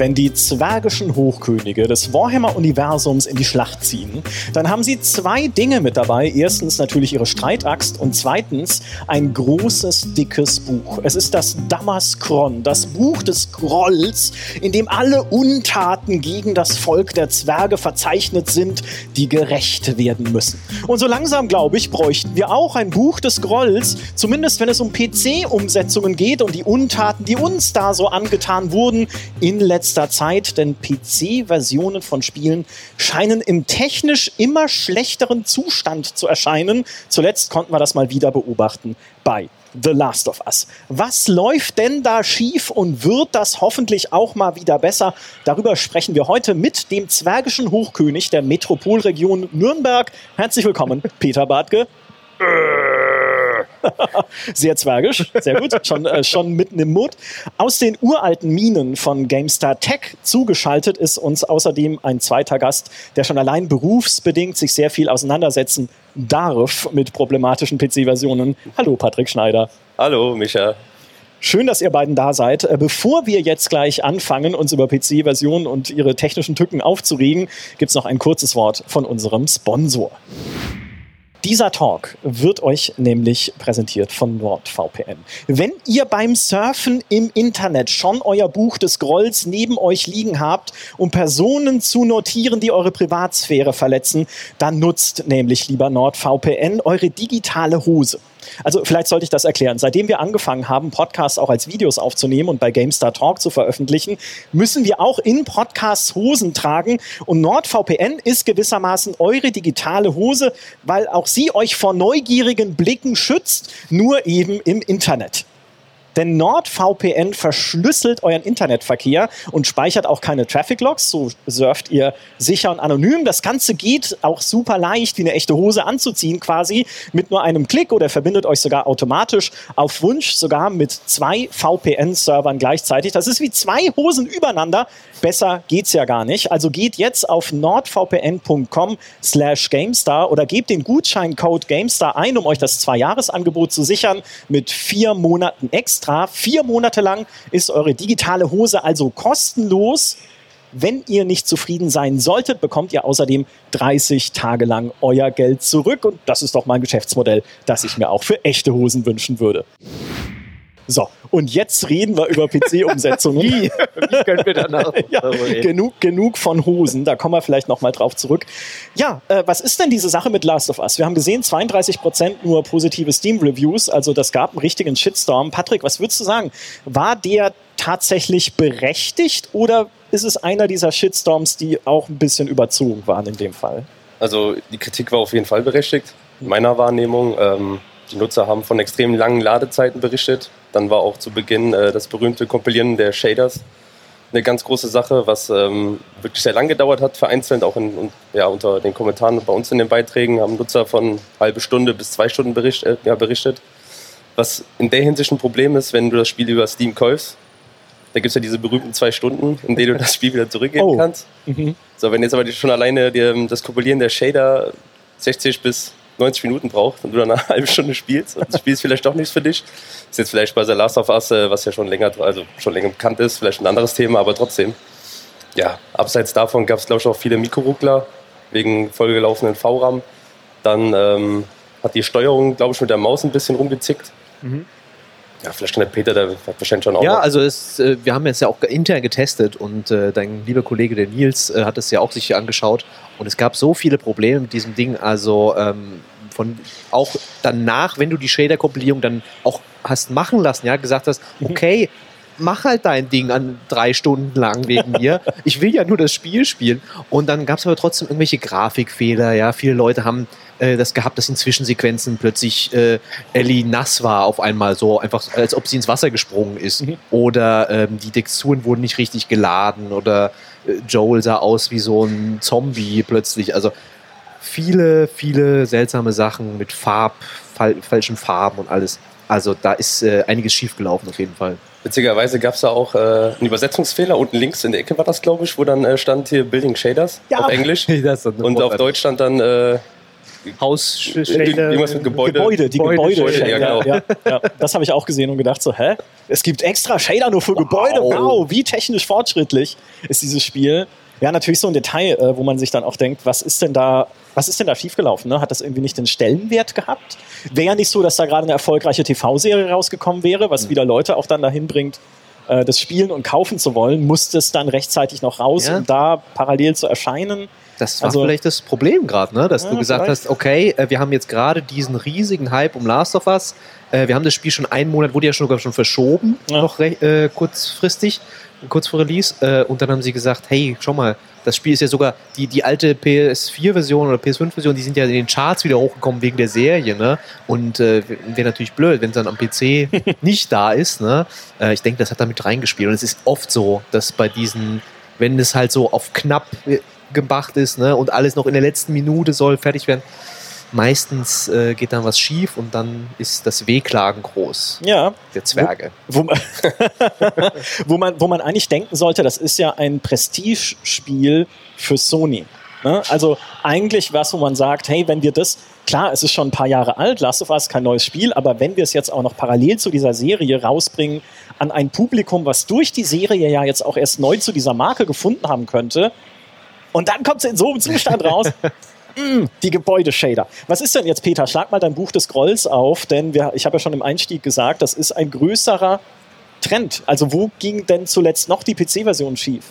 Wenn die zwergischen Hochkönige des Warhammer-Universums in die Schlacht ziehen, dann haben sie zwei Dinge mit dabei. Erstens natürlich ihre Streitaxt und zweitens ein großes, dickes Buch. Es ist das Damaskron, das Buch des Grolls, in dem alle Untaten gegen das Volk der Zwerge verzeichnet sind, die gerecht werden müssen. Und so langsam, glaube ich, bräuchten wir auch ein Buch des Grolls, zumindest wenn es um PC-Umsetzungen geht und die Untaten, die uns da so angetan wurden in letzter letzter Zeit, denn PC-Versionen von Spielen scheinen im technisch immer schlechteren Zustand zu erscheinen. Zuletzt konnten wir das mal wieder beobachten bei The Last of Us. Was läuft denn da schief und wird das hoffentlich auch mal wieder besser? Darüber sprechen wir heute mit dem zwergischen Hochkönig der Metropolregion Nürnberg. Herzlich willkommen, Peter Bartke. Sehr zwergisch, sehr gut, schon, äh, schon mitten im Mut. Aus den uralten Minen von GameStar Tech zugeschaltet ist uns außerdem ein zweiter Gast, der schon allein berufsbedingt sich sehr viel auseinandersetzen darf mit problematischen PC-Versionen. Hallo, Patrick Schneider. Hallo, Micha. Schön, dass ihr beiden da seid. Äh, bevor wir jetzt gleich anfangen, uns über PC-Versionen und ihre technischen Tücken aufzuregen, gibt es noch ein kurzes Wort von unserem Sponsor. Dieser Talk wird euch nämlich präsentiert von NordVPN. Wenn ihr beim Surfen im Internet schon euer Buch des Grolls neben euch liegen habt, um Personen zu notieren, die eure Privatsphäre verletzen, dann nutzt nämlich lieber NordVPN eure digitale Hose. Also vielleicht sollte ich das erklären. Seitdem wir angefangen haben, Podcasts auch als Videos aufzunehmen und bei GameStar Talk zu veröffentlichen, müssen wir auch in Podcasts Hosen tragen. Und NordVPN ist gewissermaßen eure digitale Hose, weil auch sie euch vor neugierigen Blicken schützt, nur eben im Internet. Denn NordVPN verschlüsselt euren Internetverkehr und speichert auch keine Traffic Logs. So surft ihr sicher und anonym. Das Ganze geht auch super leicht, wie eine echte Hose anzuziehen, quasi mit nur einem Klick oder verbindet euch sogar automatisch auf Wunsch sogar mit zwei VPN-Servern gleichzeitig. Das ist wie zwei Hosen übereinander. Besser geht's ja gar nicht. Also geht jetzt auf nordvpn.com slash GameStar oder gebt den Gutscheincode GameStar ein, um euch das Zwei-Jahres-Angebot zu sichern mit vier Monaten extra extra. Vier Monate lang ist eure digitale Hose also kostenlos. Wenn ihr nicht zufrieden sein solltet, bekommt ihr außerdem 30 Tage lang euer Geld zurück. Und das ist doch mein Geschäftsmodell, das ich mir auch für echte Hosen wünschen würde. So, und jetzt reden wir über PC-Umsetzungen. Wie? Wie können wir danach ja, genug, genug von Hosen, da kommen wir vielleicht nochmal drauf zurück. Ja, äh, was ist denn diese Sache mit Last of Us? Wir haben gesehen, 32% nur positive Steam-Reviews, also das gab einen richtigen Shitstorm. Patrick, was würdest du sagen? War der tatsächlich berechtigt oder ist es einer dieser Shitstorms, die auch ein bisschen überzogen waren in dem Fall? Also die Kritik war auf jeden Fall berechtigt, in meiner Wahrnehmung. Ähm, die Nutzer haben von extrem langen Ladezeiten berichtet. Dann war auch zu Beginn äh, das berühmte Kompilieren der Shaders eine ganz große Sache, was ähm, wirklich sehr lang gedauert hat, vereinzelt auch in, ja, unter den Kommentaren bei uns in den Beiträgen haben Nutzer von halbe Stunde bis zwei Stunden bericht, äh, ja, berichtet. Was in der Hinsicht ein Problem ist, wenn du das Spiel über Steam kaufst, da gibt es ja diese berühmten zwei Stunden, in denen du das Spiel wieder zurückgeben oh. kannst. Mhm. So, wenn jetzt aber schon alleine die, das Kompilieren der Shader 60 bis 90 Minuten braucht und du dann eine halbe Stunde spielst und das Spiel ist vielleicht doch nichts für dich. Ist jetzt vielleicht bei The Last of Us, äh, was ja schon länger, also schon länger bekannt ist, vielleicht ein anderes Thema, aber trotzdem. Ja, abseits davon gab es, glaube ich, auch viele Mikroruckler wegen vollgelaufenen VRAM. Dann ähm, hat die Steuerung, glaube ich, mit der Maus ein bisschen rumgezickt. Mhm. Ja, vielleicht kann der Peter, der hat wahrscheinlich schon auch. Ja, also es, äh, wir haben es ja auch intern getestet und äh, dein lieber Kollege, der Nils, äh, hat es ja auch sich angeschaut und es gab so viele Probleme mit diesem Ding. Also ähm, von auch danach, wenn du die Shader-Kompilierung dann auch hast machen lassen, ja, gesagt hast, mhm. okay, mach halt dein Ding an drei Stunden lang wegen mir. Ich will ja nur das Spiel spielen. Und dann gab es aber trotzdem irgendwelche Grafikfehler, ja. Viele Leute haben äh, das gehabt, dass in Zwischensequenzen plötzlich äh, Ellie nass war auf einmal so, einfach als ob sie ins Wasser gesprungen ist. Mhm. Oder ähm, die Texturen wurden nicht richtig geladen oder äh, Joel sah aus wie so ein Zombie plötzlich. Also viele, viele seltsame Sachen mit Farb, fal falschen Farben und alles. Also da ist äh, einiges schiefgelaufen auf jeden Fall. Witzigerweise gab es da auch äh, einen Übersetzungsfehler. Unten links in der Ecke war das, glaube ich, wo dann äh, stand hier Building Shaders ja. auf Englisch. und auf Deutsch stand dann äh, Haus Irgendwas mit Gebäude. Gebäude, die Gebäude, Gebäude. Gebäude, ja, genau. ja, ja. Das habe ich auch gesehen und gedacht so, hä? Es gibt extra Shader nur für Gebäude. Wow, wie technisch fortschrittlich ist dieses Spiel. Ja, natürlich so ein Detail, äh, wo man sich dann auch denkt, was ist denn da, was ist denn da schiefgelaufen? Ne? Hat das irgendwie nicht den Stellenwert gehabt? Wäre ja nicht so, dass da gerade eine erfolgreiche TV-Serie rausgekommen wäre, was wieder Leute auch dann dahin bringt, äh, das spielen und kaufen zu wollen, musste es dann rechtzeitig noch raus, Ja. um da parallel zu erscheinen. Das war Also- vielleicht das Problem gerade, ne? dass Ja, du gesagt vielleicht. hast, okay, äh, wir haben jetzt gerade diesen riesigen Hype um Last of Us. Äh, wir haben das Spiel schon einen Monat, wurde ja schon, schon verschoben, Ja. noch äh, kurzfristig, kurz vor Release. Äh, und dann haben sie gesagt, hey, schau mal, das Spiel ist ja sogar die, die alte PS4-Version oder PS5-Version, die sind ja in den Charts wieder hochgekommen wegen der Serie, ne? Und äh, wäre natürlich blöd, wenn es dann am PC nicht da ist, ne? Äh, ich denke, das hat damit reingespielt. Und es ist oft so, dass bei diesen, wenn es halt so auf knapp gemacht ist, ne? Und alles noch in der letzten Minute soll fertig werden, meistens äh, geht dann was schief und dann ist das Wehklagen groß, Ja, der Zwerge. wo man, wo, man, wo man eigentlich denken sollte, das ist ja ein Prestige-Spiel für Sony. Ne? Also eigentlich was, wo man sagt, hey, wenn wir das, klar, es ist schon ein paar Jahre alt, Last of Us kein neues Spiel, aber wenn wir es jetzt auch noch parallel zu dieser Serie rausbringen an ein Publikum, was durch die Serie ja jetzt auch erst neu zu dieser Marke gefunden haben könnte, und dann kommt es in so einem Zustand raus. Mm, die Gebäudeshader. Was ist denn jetzt, Peter? Schlag mal dein Buch des Grolls auf, denn wir, ich habe ja schon im Einstieg gesagt, das ist ein größerer Trend. Also wo ging denn zuletzt noch die PC-Version schief?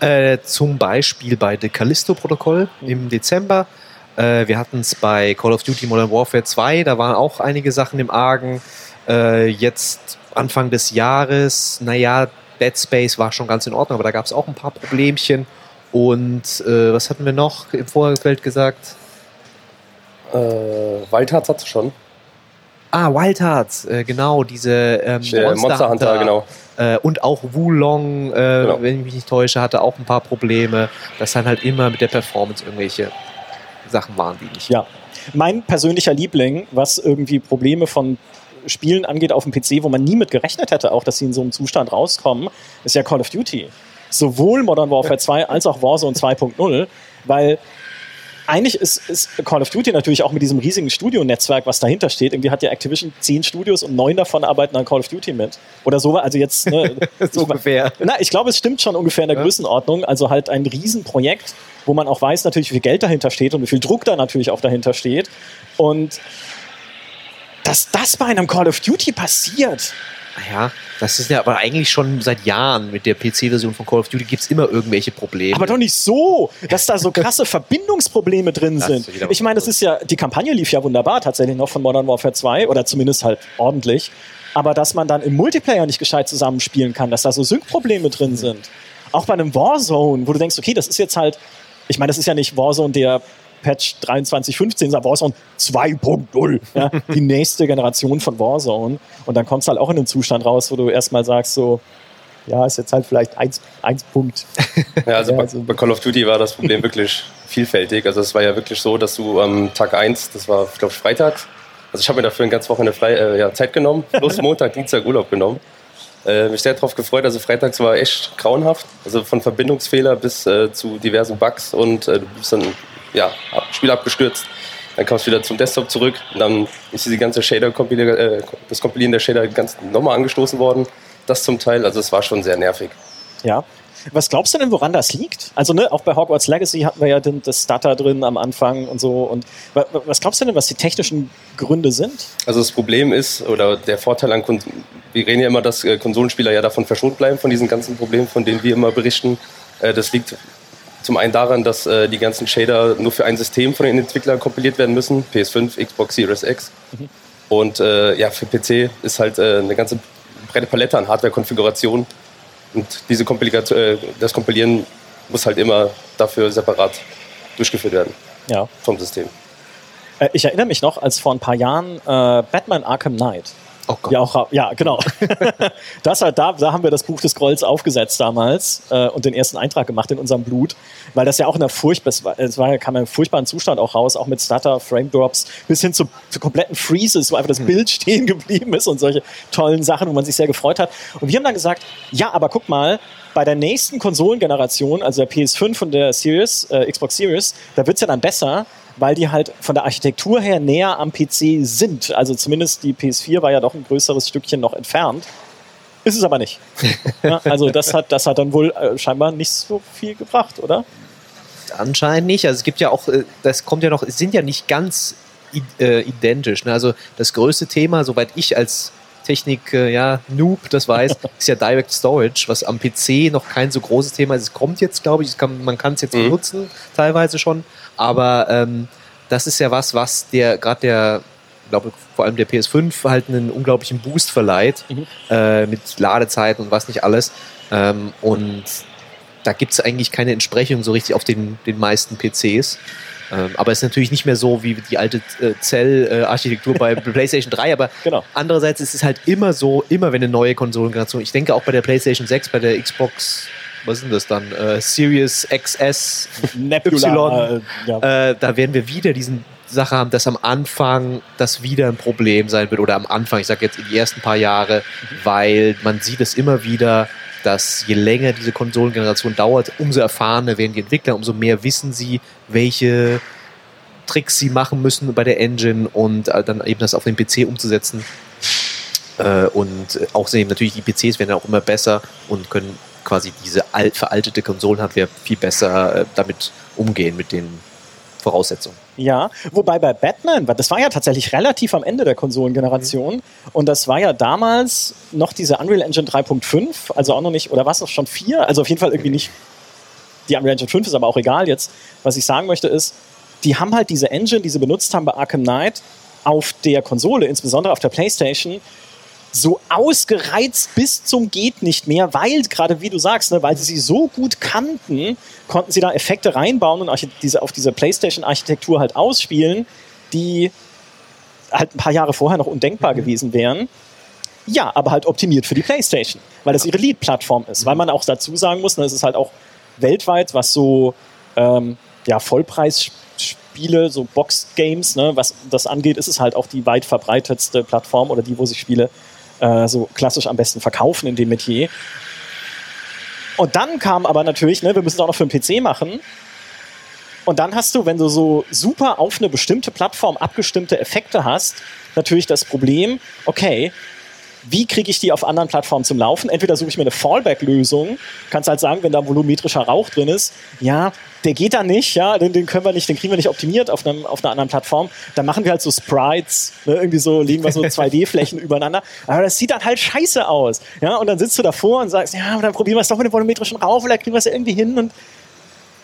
Äh, zum Beispiel bei The Callisto-Protokoll im Dezember. Äh, wir hatten es bei Call of Duty Modern Warfare 2, da waren auch einige Sachen im Argen. Äh, jetzt Anfang des Jahres, naja, Dead Space war schon ganz in Ordnung, aber da gab es auch ein paar Problemchen. Und äh, was hatten wir noch im Vorfeld gesagt? Äh, Wildhearts hat schon. Ah, Wild Hearts, äh, genau, diese ähm, Der Monster Hunter, genau. Äh, und auch Wulong, äh, Genau. wenn ich mich nicht täusche, hatte auch ein paar Probleme. Das dann halt immer mit der Performance irgendwelche Sachen waren, die nicht. Ja. Mein persönlicher Liebling, was irgendwie Probleme von Spielen angeht auf dem PC, wo man nie mit gerechnet hätte, auch dass sie in so einem Zustand rauskommen, ist ja Call of Duty. Sowohl Modern Warfare 2 als auch Warzone 2.0, weil eigentlich ist, ist Call of Duty natürlich auch mit diesem riesigen Studionetzwerk, was dahinter steht. Irgendwie hat ja Activision zehn Studios und neun davon arbeiten an Call of Duty mit. Oder so, also jetzt, ne, so ungefähr. na, ich glaube, es stimmt schon ungefähr in der Ja. Größenordnung. Also halt ein Riesenprojekt, wo man auch weiß natürlich, wie viel Geld dahinter steht und wie viel Druck da natürlich auch dahinter steht. Und dass das bei einem Call of Duty passiert, Ja, das ist ja aber eigentlich schon seit Jahren mit der PC-Version von Call of Duty gibt es immer irgendwelche Probleme. aber doch nicht so, dass da so krasse Verbindungsprobleme drin sind. Ich meine, das ist ja, die Kampagne lief ja wunderbar tatsächlich noch von Modern Warfare 2 oder zumindest halt ordentlich. Aber dass man dann im Multiplayer nicht gescheit zusammenspielen kann, dass da so Sync-Probleme drin sind. Auch bei einem Warzone, wo du denkst, okay, das ist jetzt halt, ich meine, das ist ja nicht Warzone der Patch 2315, sondern Warzone 2.0. Ja, die nächste Generation von Warzone. Und dann kommst du halt auch in einen Zustand raus, wo du erstmal sagst, so, ja, ist jetzt halt vielleicht 1 eins Punkt. Ja, also, Ja, bei, also- bei Call of Duty war das Problem wirklich vielfältig. Also es war ja wirklich so, dass du am Tag 1, das war, glaube ich, Freitag, also ich habe mir dafür eine ganze Woche frei, äh, ja, Zeit genommen, plus Montag, Dienstag Urlaub genommen. Äh, mich sehr darauf gefreut. Also freitags war echt grauenhaft. Also von Verbindungsfehler bis äh, zu diversen Bugs und äh, du bist dann, ja, Spiel abgestürzt. Dann kamst du wieder zum Desktop zurück und dann ist diese ganze Shader, äh, das Kompilieren der Shader ganz nochmal angestoßen worden. Das zum Teil, also es war schon sehr nervig. Ja. Was glaubst du denn, woran das liegt? Also, ne, auch bei Hogwarts Legacy hatten wir ja den, das Stutter drin am Anfang und so. Und wa- wa- was glaubst du denn, was die technischen Gründe sind? Also das Problem ist, oder der Vorteil an Kon wir reden ja immer, dass äh, Konsolenspieler ja davon verschont bleiben, von diesen ganzen Problemen, von denen wir immer berichten. Äh, das liegt zum einen daran, dass äh, die ganzen Shader nur für ein System von den Entwicklern kompiliert werden müssen, PS5, Xbox Series X. Und äh, ja, für PC ist halt äh, eine ganze breite Palette an Hardware-Konfiguration. Und diese Komplikation, äh, das Kompilieren muss halt immer dafür separat durchgeführt werden Ja. vom System. Äh, ich erinnere mich noch, als vor ein paar Jahren äh, Batman Arkham Knight Oh Gott. Ja, auch, ja, genau. das hat, da, da haben wir das Buch des Grolls aufgesetzt damals äh, und den ersten Eintrag gemacht in unserem Blut, weil das ja auch in einer furchtbar, es war, es war, kam im furchtbaren Zustand auch raus, auch mit Stutter, Frame Drops, bis hin zu, zu kompletten Freezes, wo einfach das Bild stehen geblieben ist und solche tollen Sachen, wo man sich sehr gefreut hat. Und wir haben dann gesagt, ja, aber guck mal, bei der nächsten Konsolengeneration, also der PS5 und der Series, äh, Xbox Series, da wird's ja dann besser, weil die halt von der Architektur her näher am PC sind. Also zumindest die PS4 war ja doch ein größeres Stückchen noch entfernt. Ist es aber nicht. ja, also das hat, das hat dann wohl äh, scheinbar nicht so viel gebracht, oder? Anscheinend nicht. Also es gibt ja auch, äh, das kommt ja noch, es sind ja nicht ganz äh, identisch. Ne? Also das größte Thema, soweit ich als Technik, äh, ja, Noob, das weiß, ist ja Direct Storage, was am PC noch kein so großes Thema ist. Es kommt jetzt, glaube ich, kann, man kann es jetzt mhm. benutzen, teilweise schon, aber ähm, das ist ja was, was der, gerade der, glaube vor allem der PS5 halt einen unglaublichen Boost verleiht, mhm. äh, mit Ladezeiten und was nicht alles. Ähm, und da gibt es eigentlich keine Entsprechung so richtig auf den, den meisten PCs. Ähm, aber es ist natürlich nicht mehr so wie die alte äh, Zell-Architektur bei PlayStation 3. Aber genau. andererseits ist es halt immer so, immer wenn eine neue Konsolengeneration, ich denke auch bei der PlayStation 6, bei der Xbox was denn das dann? Äh, Series XS, Nebula, Y. Äh, ja. äh, da werden wir wieder diesen Sache haben, dass am Anfang das wieder ein Problem sein wird oder am Anfang, ich sage jetzt in die ersten paar Jahre, weil man sieht es immer wieder, dass je länger diese Konsolengeneration dauert, umso erfahrener werden die Entwickler, umso mehr wissen sie, welche Tricks sie machen müssen bei der Engine und äh, dann eben das auf den PC umzusetzen. Äh, und auch sehen natürlich, die PCs werden auch immer besser und können quasi diese alt, veraltete Konsolenhardware viel besser äh, damit umgehen, mit den Voraussetzungen. Ja, wobei bei Batman, das war ja tatsächlich relativ am Ende der Konsolengeneration mhm. und das war ja damals noch diese Unreal Engine 3.5, also auch noch nicht, oder war es noch schon 4? Also auf jeden Fall irgendwie nicht. Die Unreal Engine 5 ist aber auch egal jetzt. Was ich sagen möchte ist, die haben halt diese Engine, die sie benutzt haben bei Arkham Knight, auf der Konsole, insbesondere auf der PlayStation, so ausgereizt bis zum geht nicht mehr, weil gerade wie du sagst, ne, weil sie sie so gut kannten, konnten sie da Effekte reinbauen und diese, auf diese PlayStation-Architektur halt ausspielen, die halt ein paar Jahre vorher noch undenkbar mhm. gewesen wären. Ja, aber halt optimiert für die PlayStation, weil das ihre Lead-Plattform ist. Mhm. Weil man auch dazu sagen muss, ne, es ist halt auch weltweit, was so ähm, ja, Vollpreisspiele, so Box-Games, ne, was das angeht, ist es halt auch die weit verbreitetste Plattform oder die, wo sich Spiele äh, so klassisch am besten verkaufen in dem Metier. Und dann kam aber natürlich, ne, wir müssen es auch noch für den PC machen. Und dann hast du, wenn du so super auf eine bestimmte Plattform abgestimmte Effekte hast, natürlich das Problem, okay, wie kriege ich die auf anderen Plattformen zum Laufen? Entweder suche ich mir eine Fallback-Lösung, kannst halt sagen, wenn da volumetrischer Rauch drin ist, ja, der geht da nicht, ja, den, den können wir nicht, den kriegen wir nicht optimiert auf, einem, auf einer anderen Plattform. Dann machen wir halt so Sprites, ne, irgendwie so, legen wir so 2D-Flächen übereinander. Aber das sieht dann halt scheiße aus. Ja, und dann sitzt du davor und sagst, ja, dann probieren wir es doch mit dem volumetrischen Rauch, vielleicht kriegen wir es ja irgendwie hin und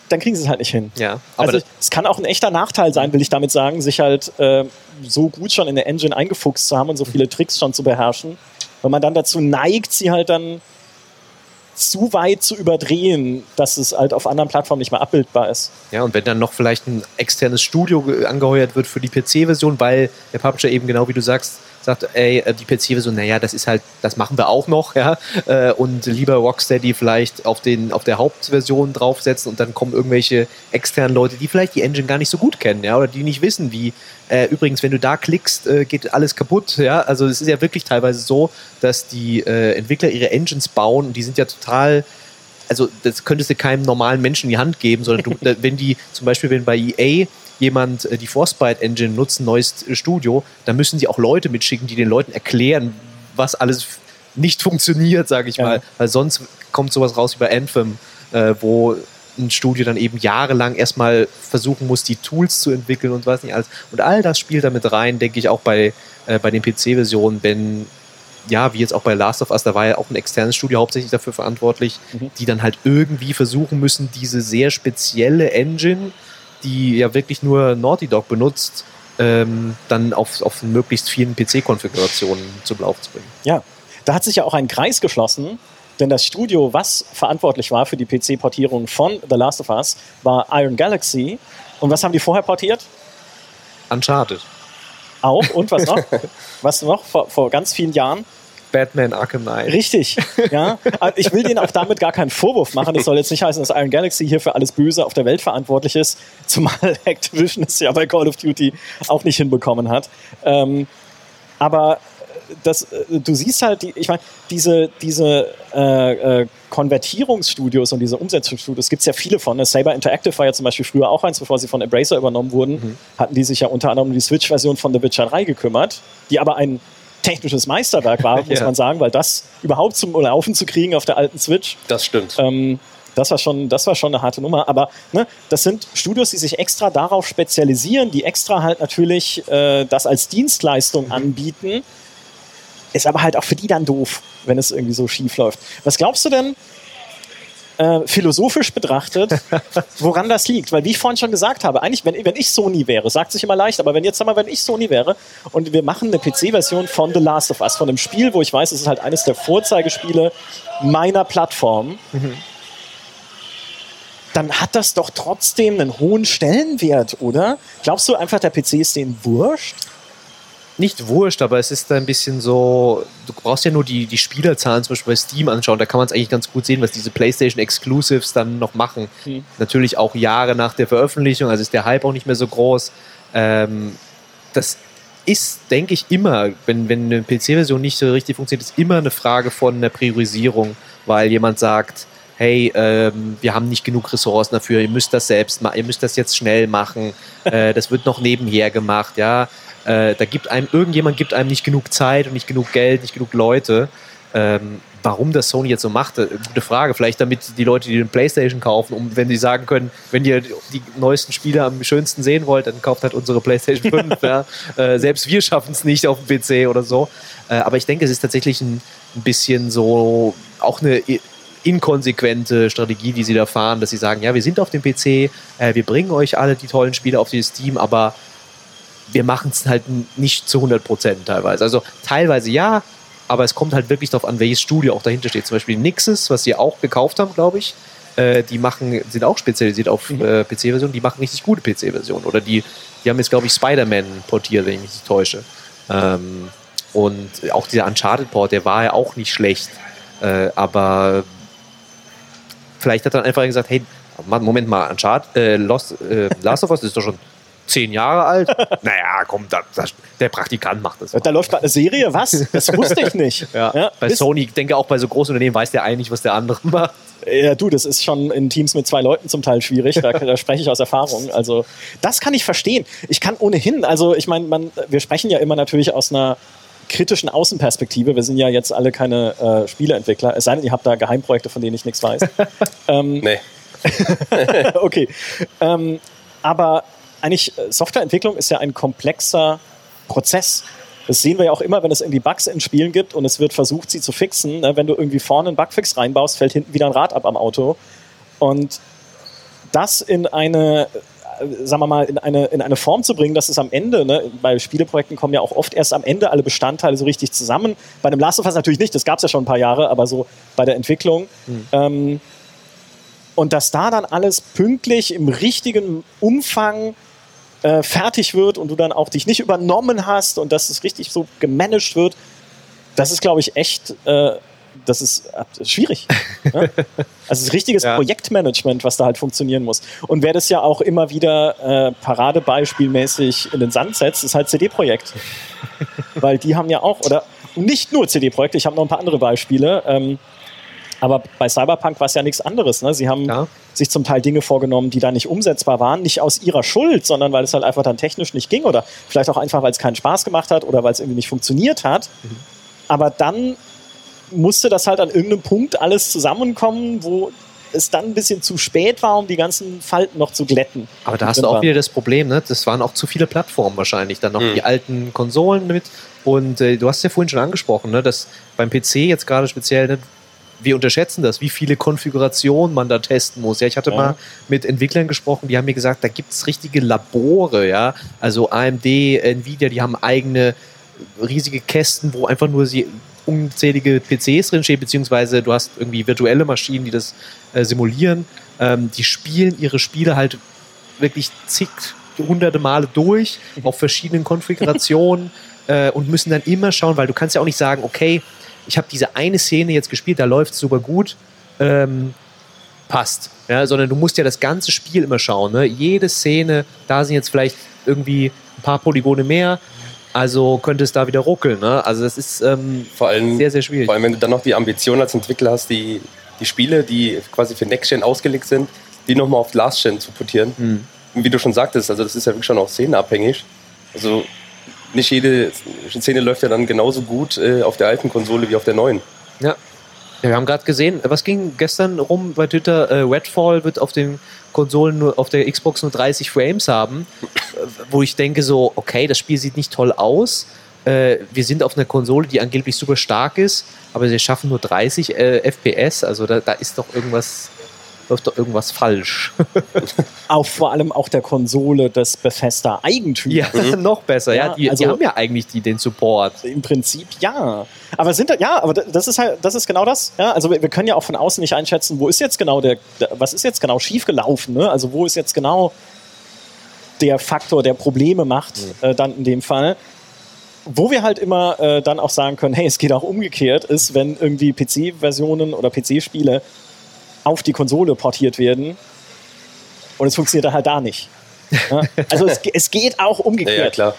dann kriegen sie es halt nicht hin. Ja, aber also es kann auch ein echter Nachteil sein, will ich damit sagen, sich halt äh, so gut schon in der Engine eingefuchst zu haben und so viele Tricks schon zu beherrschen, weil man dann dazu neigt, sie halt dann zu weit zu überdrehen, dass es halt auf anderen Plattformen nicht mehr abbildbar ist. Ja, und wenn dann noch vielleicht ein externes Studio angeheuert wird für die PC-Version, weil der Publisher eben genau wie du sagst, sagt, ey, äh, die PC-Version, naja, das ist halt, das machen wir auch noch, ja, äh, und lieber Rocksteady vielleicht auf, den, auf der Hauptversion draufsetzen und dann kommen irgendwelche externen Leute, die vielleicht die Engine gar nicht so gut kennen, ja, oder die nicht wissen, wie, äh, übrigens, wenn du da klickst, äh, geht alles kaputt, ja, also es ist ja wirklich teilweise so, dass die äh, Entwickler ihre Engines bauen und die sind ja total also das könntest du keinem normalen Menschen in die Hand geben, sondern du, wenn die zum Beispiel, wenn bei EA jemand äh, die Frostbite Engine nutzt, ein neues Studio, dann müssen sie auch Leute mitschicken, die den Leuten erklären, was alles nicht funktioniert, sage ich ja. mal. Weil sonst kommt sowas raus wie bei Anthem, äh, wo ein Studio dann eben jahrelang erstmal versuchen muss, die Tools zu entwickeln und was nicht alles. Und all das spielt damit rein, denke ich, auch bei, äh, bei den PC-Versionen, wenn ja, wie jetzt auch bei Last of Us, da war ja auch ein externes Studio hauptsächlich dafür verantwortlich, mhm. die dann halt irgendwie versuchen müssen, diese sehr spezielle Engine die ja wirklich nur Naughty Dog benutzt, ähm, dann auf, auf möglichst vielen PC-Konfigurationen zum Laufen zu bringen. Ja, da hat sich ja auch ein Kreis geschlossen, denn das Studio, was verantwortlich war für die PC-Portierung von The Last of Us, war Iron Galaxy. Und was haben die vorher portiert? Uncharted. Auch. Und was noch? was noch? Vor, vor ganz vielen Jahren? Batman Arkham Knight. Richtig, ja. Ich will denen auch damit gar keinen Vorwurf machen. Es soll jetzt nicht heißen, dass Iron Galaxy hier für alles Böse auf der Welt verantwortlich ist, zumal Activision es ja bei Call of Duty auch nicht hinbekommen hat. Ähm, aber das, äh, du siehst halt, die, ich meine, diese, diese äh, äh, Konvertierungsstudios und diese Umsetzungsstudios gibt es ja viele von. Ne? Saber Interactive war ja zum Beispiel früher auch eins, bevor sie von Embracer übernommen wurden, mhm. hatten die sich ja unter anderem um die Switch-Version von The Witcher 3 gekümmert, die aber ein technisches Meisterwerk war, muss ja. man sagen, weil das überhaupt zum Laufen zu kriegen auf der alten Switch. Das stimmt. Ähm, das war schon, das war schon eine harte Nummer. Aber ne, das sind Studios, die sich extra darauf spezialisieren, die extra halt natürlich äh, das als Dienstleistung anbieten. Ist aber halt auch für die dann doof, wenn es irgendwie so schief läuft. Was glaubst du denn, äh, philosophisch betrachtet, woran das liegt. Weil, wie ich vorhin schon gesagt habe, eigentlich, wenn, wenn ich Sony wäre, sagt sich immer leicht, aber wenn jetzt, sag mal, wenn ich Sony wäre und wir machen eine PC-Version von The Last of Us, von einem Spiel, wo ich weiß, es ist halt eines der Vorzeigespiele meiner Plattform, mhm dann hat das doch trotzdem einen hohen Stellenwert, oder? Glaubst du einfach, der PC ist denen wurscht? Nicht wurscht, aber es ist ein bisschen so, du brauchst ja nur die, die Spielerzahlen zum Beispiel bei Steam anschauen, da kann man es eigentlich ganz gut sehen, was diese PlayStation Exclusives dann noch machen. Hm. Natürlich auch Jahre nach der Veröffentlichung, also ist der Hype auch nicht mehr so groß. Ähm, das ist, denke ich, immer, wenn, wenn eine PC-Version nicht so richtig funktioniert, ist immer eine Frage von einer Priorisierung, weil jemand sagt, hey, ähm, wir haben nicht genug Ressourcen dafür, ihr müsst das selbst machen, ihr müsst das jetzt schnell machen, äh, das wird noch nebenher gemacht, ja. Äh, da gibt einem, irgendjemand gibt einem nicht genug Zeit und nicht genug Geld, nicht genug Leute. Ähm, warum das Sony jetzt so macht, äh, gute Frage. Vielleicht damit die Leute, die den Playstation kaufen, um wenn sie sagen können, wenn ihr die neuesten Spiele am schönsten sehen wollt, dann kauft halt unsere Playstation 5. ja. äh, selbst wir schaffen es nicht auf dem PC oder so. Äh, aber ich denke, es ist tatsächlich ein, ein bisschen so auch eine inkonsequente Strategie, die sie da fahren, dass sie sagen, ja, wir sind auf dem PC, äh, wir bringen euch alle die tollen Spiele auf dieses Steam, aber wir machen es halt nicht zu 100 Prozent teilweise. Also teilweise ja, aber es kommt halt wirklich darauf an, welches Studio auch dahinter steht. Zum Beispiel Nixes, was sie auch gekauft haben, glaube ich, äh, die machen, sind auch spezialisiert auf mhm. äh, PC-Versionen, die machen richtig gute PC-Versionen. Oder die, die haben jetzt, glaube ich, Spider-Man portiert, wenn ich mich nicht täusche. Ähm, und auch dieser Uncharted-Port, der war ja auch nicht schlecht. Äh, aber vielleicht hat er einfach gesagt, hey, Moment mal, Uncharted, äh, Lost, äh, Last of Us ist doch schon zehn Jahre alt. naja, komm, da, da, der Praktikant macht das. Da läuft gerade eine Serie, was? Das wusste ich nicht. ja. ja. Bei Sony, ich denke auch bei so großen Unternehmen weiß der eigentlich, was der andere macht. Ja, du, das ist schon in Teams mit zwei Leuten zum Teil schwierig. Da, da spreche ich aus Erfahrung. Also, das kann ich verstehen. Ich kann ohnehin, also ich meine, wir sprechen ja immer natürlich aus einer kritischen Außenperspektive. Wir sind ja jetzt alle keine äh, Spieleentwickler. Es sei denn, ihr habt da Geheimprojekte, von denen ich nichts weiß. ähm, nee. okay. Ähm, aber eigentlich, äh, Softwareentwicklung ist ja ein komplexer Prozess. Das sehen wir ja auch immer, wenn es irgendwie Bugs in Spielen gibt und es wird versucht, sie zu fixen. Ne? Wenn du irgendwie vorne einen Bugfix reinbaust, fällt hinten wieder ein Rad ab am Auto. Und das in eine äh, sagen wir mal, in eine, in eine Form zu bringen, dass es am Ende, ne, bei Spieleprojekten kommen ja auch oft erst am Ende alle Bestandteile so richtig zusammen. Bei einem Last of Us natürlich nicht, das gab es ja schon ein paar Jahre, aber so bei der Entwicklung. Mhm. Ähm, und dass da dann alles pünktlich im richtigen Umfang äh, fertig wird und du dann auch dich nicht übernommen hast und dass es richtig so gemanagt wird, das ist, glaube ich, echt äh, das ist äh, schwierig. Ne? Also es ist richtiges ja. Projektmanagement, was da halt funktionieren muss. Und wer das ja auch immer wieder äh, paradebeispielmäßig in den Sand setzt, ist halt CD-Projekt. Weil die haben ja auch, oder nicht nur CD-Projekte, ich habe noch ein paar andere Beispiele. Ähm, aber bei Cyberpunk war es ja nichts anderes. Ne? Sie haben ja. sich zum Teil Dinge vorgenommen, die da nicht umsetzbar waren. Nicht aus ihrer Schuld, sondern weil es halt einfach dann technisch nicht ging oder vielleicht auch einfach, weil es keinen Spaß gemacht hat oder weil es irgendwie nicht funktioniert hat. Mhm. Aber dann musste das halt an irgendeinem Punkt alles zusammenkommen, wo es dann ein bisschen zu spät war, um die ganzen Falten noch zu glätten. Aber da hast du auch wieder das Problem, ne? das waren auch zu viele Plattformen wahrscheinlich, dann noch mhm. die alten Konsolen mit. Und äh, du hast ja vorhin schon angesprochen, ne? dass beim PC jetzt gerade speziell, ne? Wir unterschätzen das, wie viele Konfigurationen man da testen muss. Ja, ich hatte ja. mal mit Entwicklern gesprochen, die haben mir gesagt, da gibt es richtige Labore, ja. Also AMD, Nvidia, die haben eigene riesige Kästen, wo einfach nur sie unzählige PCs drinstehen, beziehungsweise du hast irgendwie virtuelle Maschinen, die das äh, simulieren. Ähm, die spielen ihre Spiele halt wirklich zig, hunderte Male durch, auf verschiedenen Konfigurationen äh, und müssen dann immer schauen, weil du kannst ja auch nicht sagen, okay, ich habe diese eine Szene jetzt gespielt, da läuft es super gut, ähm, passt. Ja, sondern du musst ja das ganze Spiel immer schauen. Ne? Jede Szene, da sind jetzt vielleicht irgendwie ein paar Polygone mehr, Also könnte es da wieder ruckeln. Ne? Also das ist ähm, Vor allem, sehr, sehr schwierig. vor allem, wenn du dann noch die Ambition als Entwickler hast, die, die Spiele, die quasi für Next Gen ausgelegt sind, die nochmal auf Last Gen zu portieren. Hm. Und wie du schon sagtest, also das ist ja wirklich schon auch szenenabhängig. Also nicht jede Szene läuft ja dann genauso gut äh, auf der alten Konsole wie auf der neuen. Ja. ja wir haben gerade gesehen, was ging gestern rum bei Twitter? Äh, Redfall wird auf den Konsolen nur auf der Xbox nur 30 Frames haben, äh, wo ich denke so, okay, das Spiel sieht nicht toll aus. Äh, wir sind auf einer Konsole, die angeblich super stark ist, aber sie schaffen nur 30 äh, FPS. Also da, da ist doch irgendwas, läuft doch irgendwas falsch. Auf vor allem auch der Konsole des Bethesda Eigentümers. ja, noch besser. Ja, Ja, die, also- die haben ja eigentlich die, den Support. Im Prinzip ja. Aber sind da, ja, aber das ist halt, das ist genau das. Ja, also wir, wir können ja auch von außen nicht einschätzen, wo ist jetzt genau der, was ist jetzt genau schiefgelaufen, ne? Also wo ist jetzt genau der Faktor, der Probleme macht, äh, dann in dem Fall. Wo wir halt immer äh, dann auch sagen können, hey, es geht auch umgekehrt, ist, wenn irgendwie PC-Versionen oder PC-Spiele auf die Konsole portiert werden und es funktioniert dann halt da nicht. Ja? Also es, es geht auch Ja, umgekehrt. ja klar.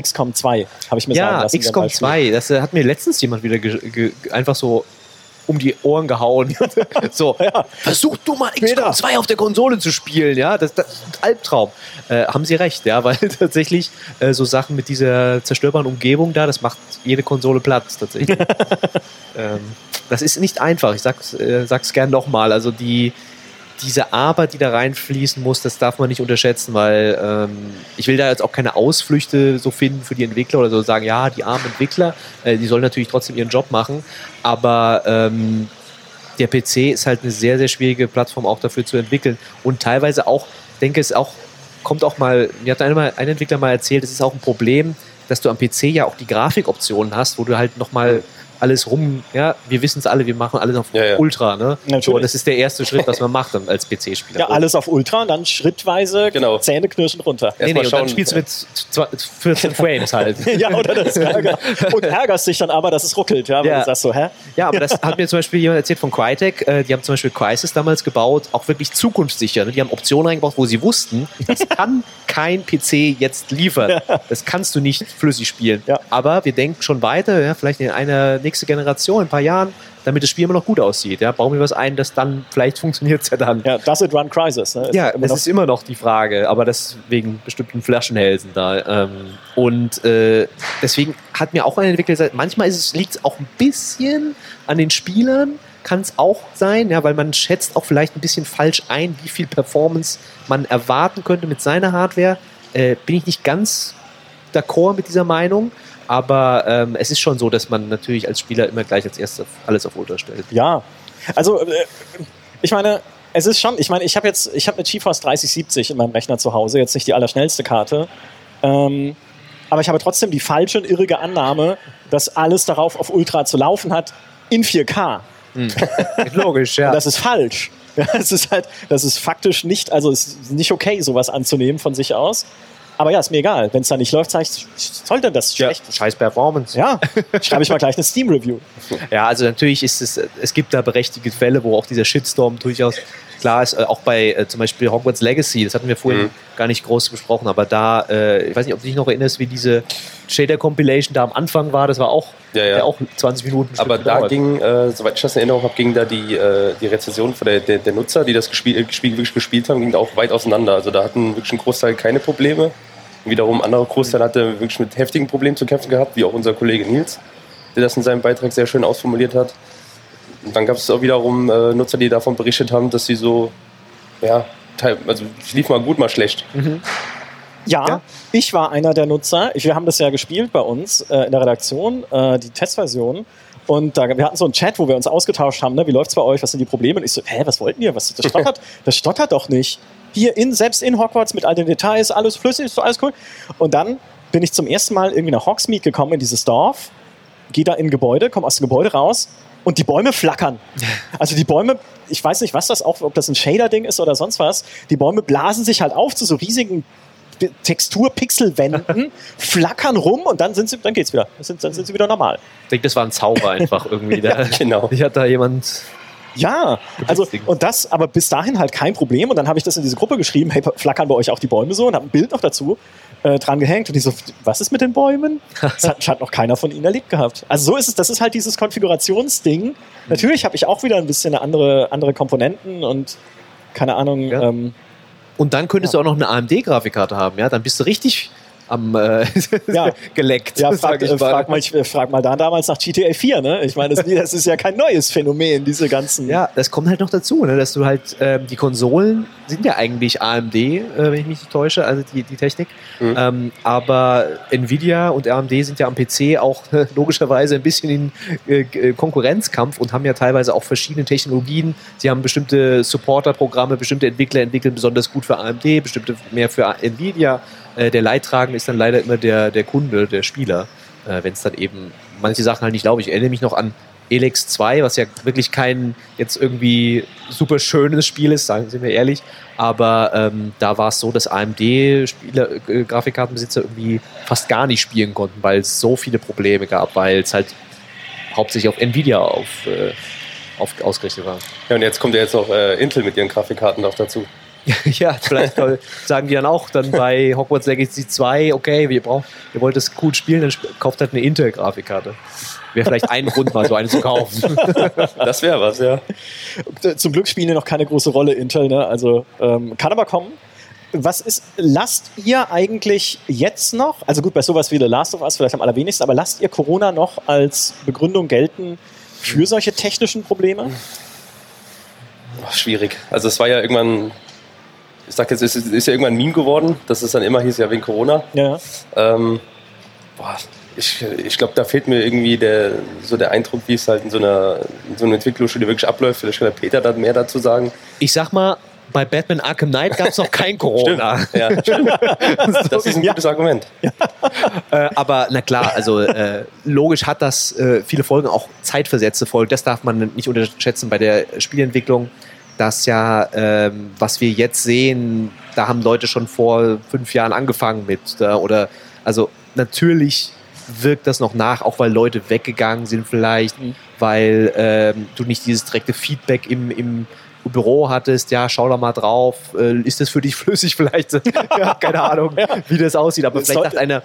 XCOM 2, habe ich mir sagen Ja, lassen. zum XCOM Beispiel. 2, das äh, hat mir letztens jemand wieder einfach so um die Ohren gehauen. so, Ja. versuch du mal. XCOM 2 auf der Konsole zu spielen, ja, das, das ist ein Albtraum. Äh, haben sie recht, ja, weil tatsächlich äh, so Sachen mit dieser zerstörbaren Umgebung da, das macht jede Konsole platt, tatsächlich. ähm, das ist nicht einfach, ich sag's, äh, sag's gern nochmal, also die diese Arbeit, die da reinfließen muss, das darf man nicht unterschätzen, weil ähm, ich will da jetzt auch keine Ausflüchte so finden für die Entwickler oder so sagen, ja, die armen Entwickler, äh, die sollen natürlich trotzdem ihren Job machen, aber ähm, der PC ist halt eine sehr, sehr schwierige Plattform auch dafür zu entwickeln. Und teilweise auch, denke es auch, kommt auch mal, mir hat einmal ein Entwickler mal erzählt, es ist auch ein Problem, dass du am PC ja auch die Grafikoptionen hast, wo du halt nochmal alles rum, ja, wir wissen es alle, wir machen alles auf Ja, ja. Ultra, ne? Natürlich. So, das ist der erste Schritt, was man macht dann als PC-Spieler. Ja, alles auf Ultra und dann schrittweise Genau. Zähneknirschen runter. Nee, Erst nee, mal und dann schauen, spielst du mit zwei- 14 Frames halt. ja, oder das Ärger. Und ärgerst dich dann aber, dass es ruckelt, ja, weil Ja. du sagst so, hä? Ja, aber das hat mir zum Beispiel jemand erzählt von Crytek. Äh, die haben zum Beispiel Crysis damals gebaut, auch wirklich zukunftssicher. Ne? Die haben Optionen reingebaut, wo sie wussten, das kann kein PC jetzt liefern. Das kannst du nicht flüssig spielen. Ja. Aber wir denken schon weiter, ja, vielleicht in einer nächsten Generation, in ein paar Jahren, damit das Spiel immer noch gut aussieht. Ja? Bauen wir was ein, das dann, vielleicht funktioniert es ja dann. Ja, does it run Crisis? Ne? Ist Ja, noch- ist immer noch die Frage, aber das wegen bestimmten Flaschenhälsen da. Ähm, und äh, deswegen hat mir auch ein Entwickler gesagt, manchmal liegt es auch ein bisschen an den Spielern, kann es auch sein, ja, weil man schätzt auch vielleicht ein bisschen falsch ein, wie viel Performance man erwarten könnte mit seiner Hardware. Äh, bin ich nicht ganz d'accord mit dieser Meinung, aber ähm, es ist schon so, dass man natürlich als Spieler immer gleich als erstes alles auf Ultra stellt. Ja, also äh, ich meine, es ist schon, ich meine, ich habe jetzt, ich habe eine GeForce 3070 in meinem Rechner zu Hause, jetzt nicht die allerschnellste Karte, ähm, aber ich habe trotzdem die falsche und irrige Annahme, dass alles darauf auf Ultra zu laufen hat in 4K. Logisch, ja. Und das ist falsch. Ja, es ist halt, das ist faktisch nicht, also es ist nicht okay, sowas anzunehmen von sich aus. Aber ja, ist mir egal. Wenn es da nicht läuft, sage ich, soll denn das ja, schlecht? scheiß Performance. Ja, schreibe ich mal gleich eine Steam-Review. Ja, also natürlich ist es, es gibt da berechtigte Fälle, wo auch dieser Shitstorm durchaus klar ist, äh, auch bei äh, zum Beispiel Hogwarts Legacy, das hatten wir vorhin Mhm. gar nicht groß besprochen, aber da, äh, ich weiß nicht, ob du dich noch erinnerst, wie diese Shader-Compilation da am Anfang war, das war auch, Ja, ja. auch 20 Minuten. Aber da gedauert. ging, äh, soweit ich das in Erinnerung habe, ging da die, äh, die Rezension von der, der, der Nutzer, die das gespielt, gespielt, wirklich gespielt haben, ging da auch weit auseinander. Also da hatten wirklich ein Großteil keine Probleme. Wiederum ein anderer Großteil hatte wirklich mit heftigen Problemen zu kämpfen gehabt, wie auch unser Kollege Nils, der das in seinem Beitrag sehr schön ausformuliert hat. Und dann gab es auch wiederum äh, Nutzer, die davon berichtet haben, dass sie so, ja, teil, also es lief mal gut, mal schlecht. Ja, Ja. ich war einer der Nutzer. Ich, wir haben das ja gespielt bei uns äh, in der Redaktion, äh, die Testversion. Und da, wir hatten so einen Chat, wo wir uns ausgetauscht haben, ne, wie läuft's bei euch, was sind die Probleme? Und ich so, hä, was wollten ihr? Was, das, stottert, das stottert doch nicht. Hier, in, selbst in Hogwarts mit all den Details, alles flüssig, ist alles cool. Und dann bin ich zum ersten Mal irgendwie nach Hogsmeade gekommen in dieses Dorf, gehe da in ein Gebäude, komme aus dem Gebäude raus und die Bäume flackern. Also die Bäume, ich weiß nicht, was das auch, ob das ein Shader-Ding ist oder sonst was, die Bäume blasen sich halt auf zu so riesigen Texturpixelwänden, flackern rum und dann sind sie, dann geht's wieder. Dann sind, dann sind sie wieder normal. Ich denke, das war ein Zauber einfach irgendwie. Da, Genau. Ich hat da jemand Ja, also und das, aber bis dahin halt kein Problem. Und dann habe ich das in diese Gruppe geschrieben, hey, flackern bei euch auch die Bäume so und habe ein Bild noch dazu äh, dran gehängt. Und die so, was ist mit den Bäumen? Das hat, hat noch keiner von ihnen erlebt gehabt. Also so ist es, das ist halt dieses Konfigurationsding. Natürlich habe ich auch wieder ein bisschen andere, andere Komponenten und keine Ahnung. Ja. Ähm, Und dann könntest Ja. du auch noch eine AMD-Grafikkarte haben, ja? Dann bist du richtig am äh, Ja. geleckt. ja, frag, ich äh, frag, mal, ich, äh, frag mal da damals nach GTA 4, ne? Ich meine, das, das ist ja kein neues Phänomen, diese ganzen. Ja, das kommt halt noch dazu, ne? dass du halt, ähm, die Konsolen sind ja eigentlich AMD, äh, wenn ich mich nicht täusche, also die, die Technik. Mhm. Ähm, aber Nvidia und AMD sind ja am PC auch äh, logischerweise ein bisschen in äh, G- Konkurrenzkampf und haben ja teilweise auch verschiedene Technologien. Sie haben bestimmte Supporter-Programme, bestimmte Entwickler entwickeln besonders gut für AMD, bestimmte mehr für Nvidia. Äh, der Leidtragende ist dann leider immer der, der Kunde, der Spieler, äh, wenn es dann eben manche Sachen halt nicht glaube. Ich erinnere mich noch an Elex 2, was ja wirklich kein jetzt irgendwie super schönes Spiel ist, sagen Sie mir ehrlich. Aber ähm, da war es so, dass AMD-Spieler, äh, irgendwie fast gar nicht spielen konnten, weil es so viele Probleme gab, weil es halt hauptsächlich auf Nvidia auf, äh, auf, ausgerichtet war. Ja, und jetzt kommt ja jetzt noch äh, Intel mit ihren Grafikkarten noch dazu. ja, vielleicht sagen die dann auch dann bei Hogwarts Legacy 2, okay, wir brauchen, ihr wollt es cool spielen, dann kauft halt eine Intel-Grafikkarte. Wäre vielleicht ein Grund, mal so eine zu kaufen. Das wäre was, ja. Äh, Zum Glück spielen die noch keine große Rolle, Intel, ne? Also ähm, kann aber kommen. Was ist, lasst ihr eigentlich jetzt noch, also gut, bei sowas wie The Last of Us vielleicht am allerwenigsten, aber lasst ihr Corona noch als Begründung gelten für solche technischen Probleme? Ach, schwierig. Also es war ja irgendwann, ich sag jetzt, es ist, ist ja irgendwann ein Meme geworden, dass es dann immer hieß, ja wegen Corona. Ja. Ähm, boah, ich ich glaube, da fehlt mir irgendwie der, so der Eindruck, wie es halt in so einer, in so einer Entwicklungsstudie wirklich abläuft. Vielleicht kann der Peter da mehr dazu sagen. Ich sag mal, bei Batman Arkham Knight gab es noch kein Corona. Ja, stimmt. Das ist ein Ja. gutes Argument. Äh, aber na klar, also äh, logisch hat das äh, viele Folgen auch zeitversetzte Folgen. Das darf man nicht unterschätzen bei der Spielentwicklung. Dass ja, ähm, was wir jetzt sehen, da haben Leute schon vor fünf Jahren angefangen mit. Da, oder also natürlich wirkt das noch nach, auch weil Leute weggegangen sind vielleicht, Mhm. weil ähm, du nicht dieses direkte Feedback im, im Büro hattest, ja, schau da mal drauf, äh, ist das für dich flüssig vielleicht? ja, keine Ahnung, wie das aussieht, aber Das vielleicht sagt einer,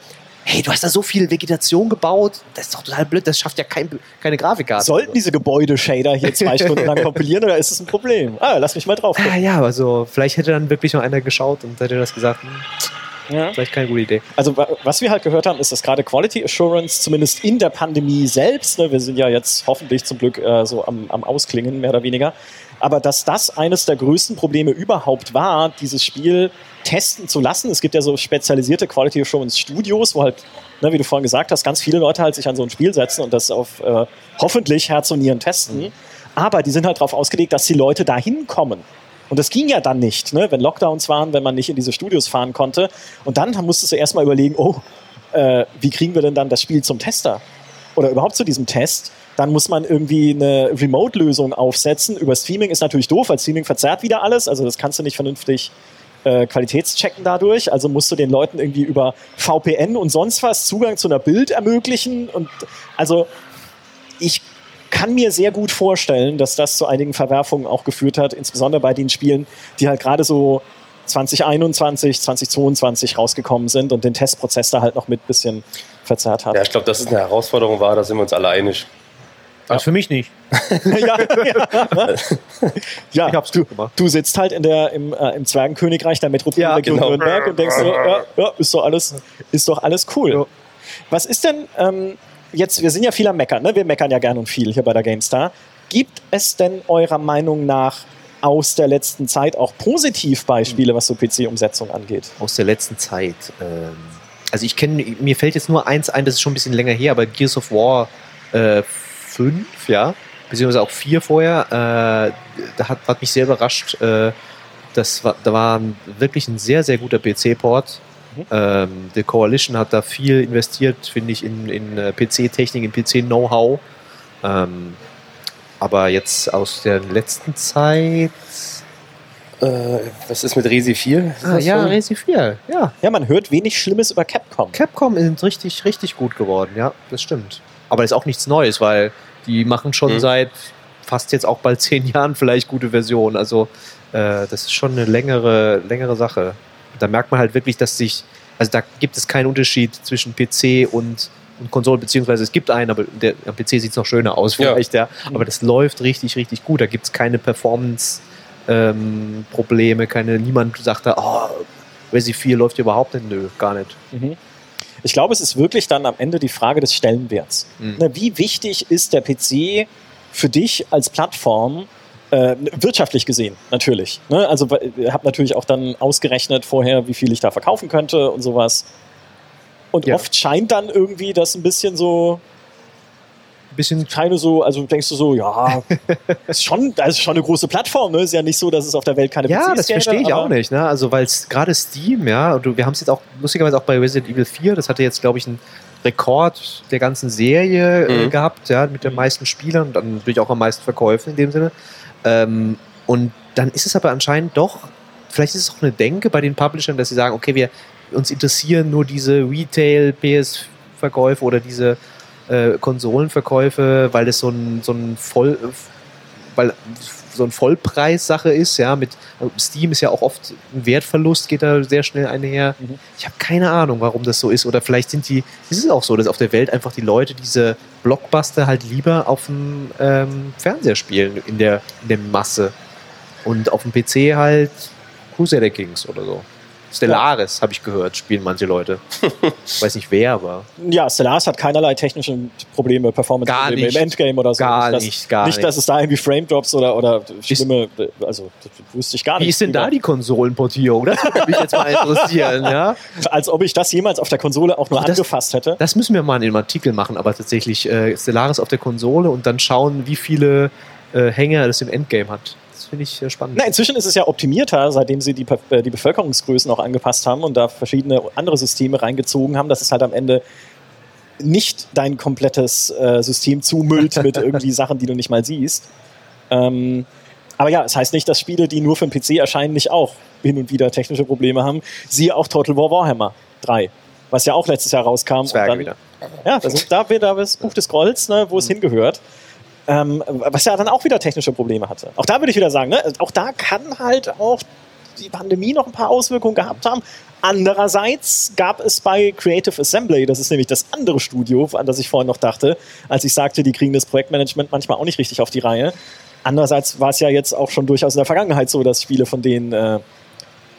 hey, du hast da so viel Vegetation gebaut, das ist doch total blöd, das schafft ja kein, keine Grafikkarte. Sollten diese Gebäude-Shader hier zwei Stunden lang kompilieren oder ist es ein Problem? Ah, lass mich mal drauf Ah, gucken. ja, also vielleicht hätte dann wirklich noch einer geschaut und hätte das gesagt, hm, Ja. vielleicht keine gute Idee. Also wa- was wir halt gehört haben, ist, dass gerade Quality Assurance, zumindest in der Pandemie selbst, ne, wir sind ja jetzt hoffentlich zum Glück äh, so am, am Ausklingen, mehr oder weniger, aber dass das eines der größten Probleme überhaupt war, dieses Spiel testen zu lassen. Es gibt ja so spezialisierte Quality Assurance Studios, wo halt, ne, wie du vorhin gesagt hast, ganz viele Leute halt sich an so ein Spiel setzen und das auf äh, hoffentlich Herz und Nieren testen. Aber die sind halt darauf ausgelegt, dass die Leute da hinkommen. Und das ging ja dann nicht, ne? wenn Lockdowns waren, wenn man nicht in diese Studios fahren konnte. Und dann musstest du erstmal überlegen, oh, äh, wie kriegen wir denn dann das Spiel zum Tester? Oder überhaupt zu diesem Test? Dann muss man irgendwie eine Remote-Lösung aufsetzen. Über Streaming ist natürlich doof, weil Streaming verzerrt wieder alles. Also das kannst du nicht vernünftig äh, qualitätschecken dadurch. Also musst du den Leuten irgendwie über VPN und sonst was Zugang zu einer Bild ermöglichen. Und also ich kann mir sehr gut vorstellen, dass das zu einigen Verwerfungen auch geführt hat, insbesondere bei den Spielen, die halt gerade so 2021, 2022 rausgekommen sind und den Testprozess da halt noch mit bisschen verzerrt hat. Ja, ich glaube, dass es eine Herausforderung war, da sind wir uns alle einig. Also für mich nicht. ja, ja. ja Ich hab's du, gut gemacht. du sitzt halt in der, im, äh, im Zwergenkönigreich der Metropolregion Ja, genau. Nürnberg und denkst so, ja, ja, ist doch alles, ist doch alles cool. Was ist denn ähm, jetzt, wir sind ja viel am Meckern, ne? wir meckern ja gern und viel hier bei der GameStar. Gibt es denn eurer Meinung nach aus der letzten Zeit auch Positivbeispiele, was so PC-Umsetzung angeht? Aus der letzten Zeit. Ähm, also ich kenne, mir fällt jetzt nur eins ein, das ist schon ein bisschen länger her, aber Gears of War äh, 5, ja, beziehungsweise auch 4 vorher, äh, da hat, hat mich sehr überrascht. Äh, das war, da war wirklich ein sehr, sehr guter PC-Port. Mhm. Ähm, The Coalition hat da viel investiert, finde ich, in, in äh, PC-Technik, in PC-Know-how. Ähm, aber jetzt aus der letzten Zeit. Äh, was ist mit Resi 4? Ist Ah, ja, schon? Resi 4, ja. Ja, man hört wenig Schlimmes über Capcom. Capcom sind richtig, richtig gut geworden, ja, das stimmt. Aber das ist auch nichts Neues, weil die machen schon Mhm. seit fast jetzt auch bald zehn Jahren vielleicht gute Version. Also äh, das ist schon eine längere, längere Sache. Da merkt man halt wirklich, dass sich, also da gibt es keinen Unterschied zwischen PC und, und Konsole, beziehungsweise es gibt einen, aber der, am PC sieht es noch schöner aus Ja. vielleicht, ja. Aber das läuft richtig, richtig gut. Da gibt es keine Performance- ähm, keine, niemand sagt da, oh, Resi 4 läuft überhaupt nicht. Nö, gar nicht. Mhm. Ich glaube, es ist wirklich dann am Ende die Frage des Stellenwerts. Mhm. Ne, Wie wichtig ist der PC für dich als Plattform? Äh, wirtschaftlich gesehen, natürlich. Ne? Also habt natürlich auch dann ausgerechnet vorher, wie viel ich da verkaufen könnte und sowas. Und Ja. oft scheint dann irgendwie das ein bisschen so, Bisschen keine so, also denkst du so, ja, ist schon, das ist schon eine große Plattform, ne? Ist ja nicht so, dass es auf der Welt keine Ja, PCs das verstehe ich auch nicht. Ne? Also, weil gerade Steam, ja, und du- wir haben es jetzt auch lustigerweise auch bei Resident Evil 4, das hatte jetzt, glaube ich, einen Rekord der ganzen Serie äh, Mhm. gehabt, ja, mit den meisten Spielern und dann natürlich auch am meisten Verkäufen in dem Sinne. Ähm, und dann ist es aber anscheinend doch, vielleicht ist es auch eine Denke bei den Publishern, dass sie sagen, okay, wir uns interessieren nur diese Retail-PS-Verkäufe oder diese äh, Konsolenverkäufe, weil das so ein, so ein Voll, weil so ein Vollpreissache ist, ja, mit Steam ist ja auch oft ein Wertverlust, geht da sehr schnell einher. Mhm. Ich habe keine Ahnung, warum das so ist. Oder vielleicht sind die, ist es auch so, dass auf der Welt einfach die Leute diese Blockbuster halt lieber auf dem ähm, Fernseher spielen, in der, in der Masse. Und auf dem PC halt Crusader Kings oder so. Stellaris, habe ich gehört, spielen manche Leute. Ich weiß nicht wer, aber Ja, Stellaris hat keinerlei technische Probleme, Performance-Probleme im Endgame oder so. Gar das, nicht, gar nicht. nicht. dass es da irgendwie Frame-Drops oder, oder schlimme, also das wusste ich gar nicht. wie ist denn da die Konsolenportierung? Das würde mich jetzt mal interessieren, ja? Als ob ich das jemals auf der Konsole auch nur das- angefasst hätte. Das müssen wir mal in einem Artikel machen, aber tatsächlich äh, Stellaris auf der Konsole und dann schauen, wie viele äh, Hänger das im Endgame hat. Das finde ich äh, spannend. Na, inzwischen ist es ja optimierter, seitdem sie die, äh, die Bevölkerungsgrößen auch angepasst haben und da verschiedene andere Systeme reingezogen haben, dass es halt am Ende nicht dein komplettes äh, System zumüllt mit irgendwie Sachen, die du nicht mal siehst. Ähm, aber ja, es heißt nicht, dass Spiele, die nur für den PC erscheinen, nicht auch hin und wieder technische Probleme haben. Siehe auch Total War Warhammer 3, was ja auch letztes Jahr rauskam. und Zwerge dann, wieder. Ja, das ist da wieder das Buch des Grolls, ne, wo es hingehört. Ähm, was ja dann auch wieder technische Probleme hatte. Auch da würde ich wieder sagen, ne, auch da kann halt auch die Pandemie noch ein paar Auswirkungen gehabt haben. Andererseits gab es bei Creative Assembly, das ist nämlich das andere Studio, an das ich vorhin noch dachte, als ich sagte, die kriegen das Projektmanagement manchmal auch nicht richtig auf die Reihe. Andererseits war es ja jetzt auch schon durchaus in der Vergangenheit so, dass Spiele von denen, äh,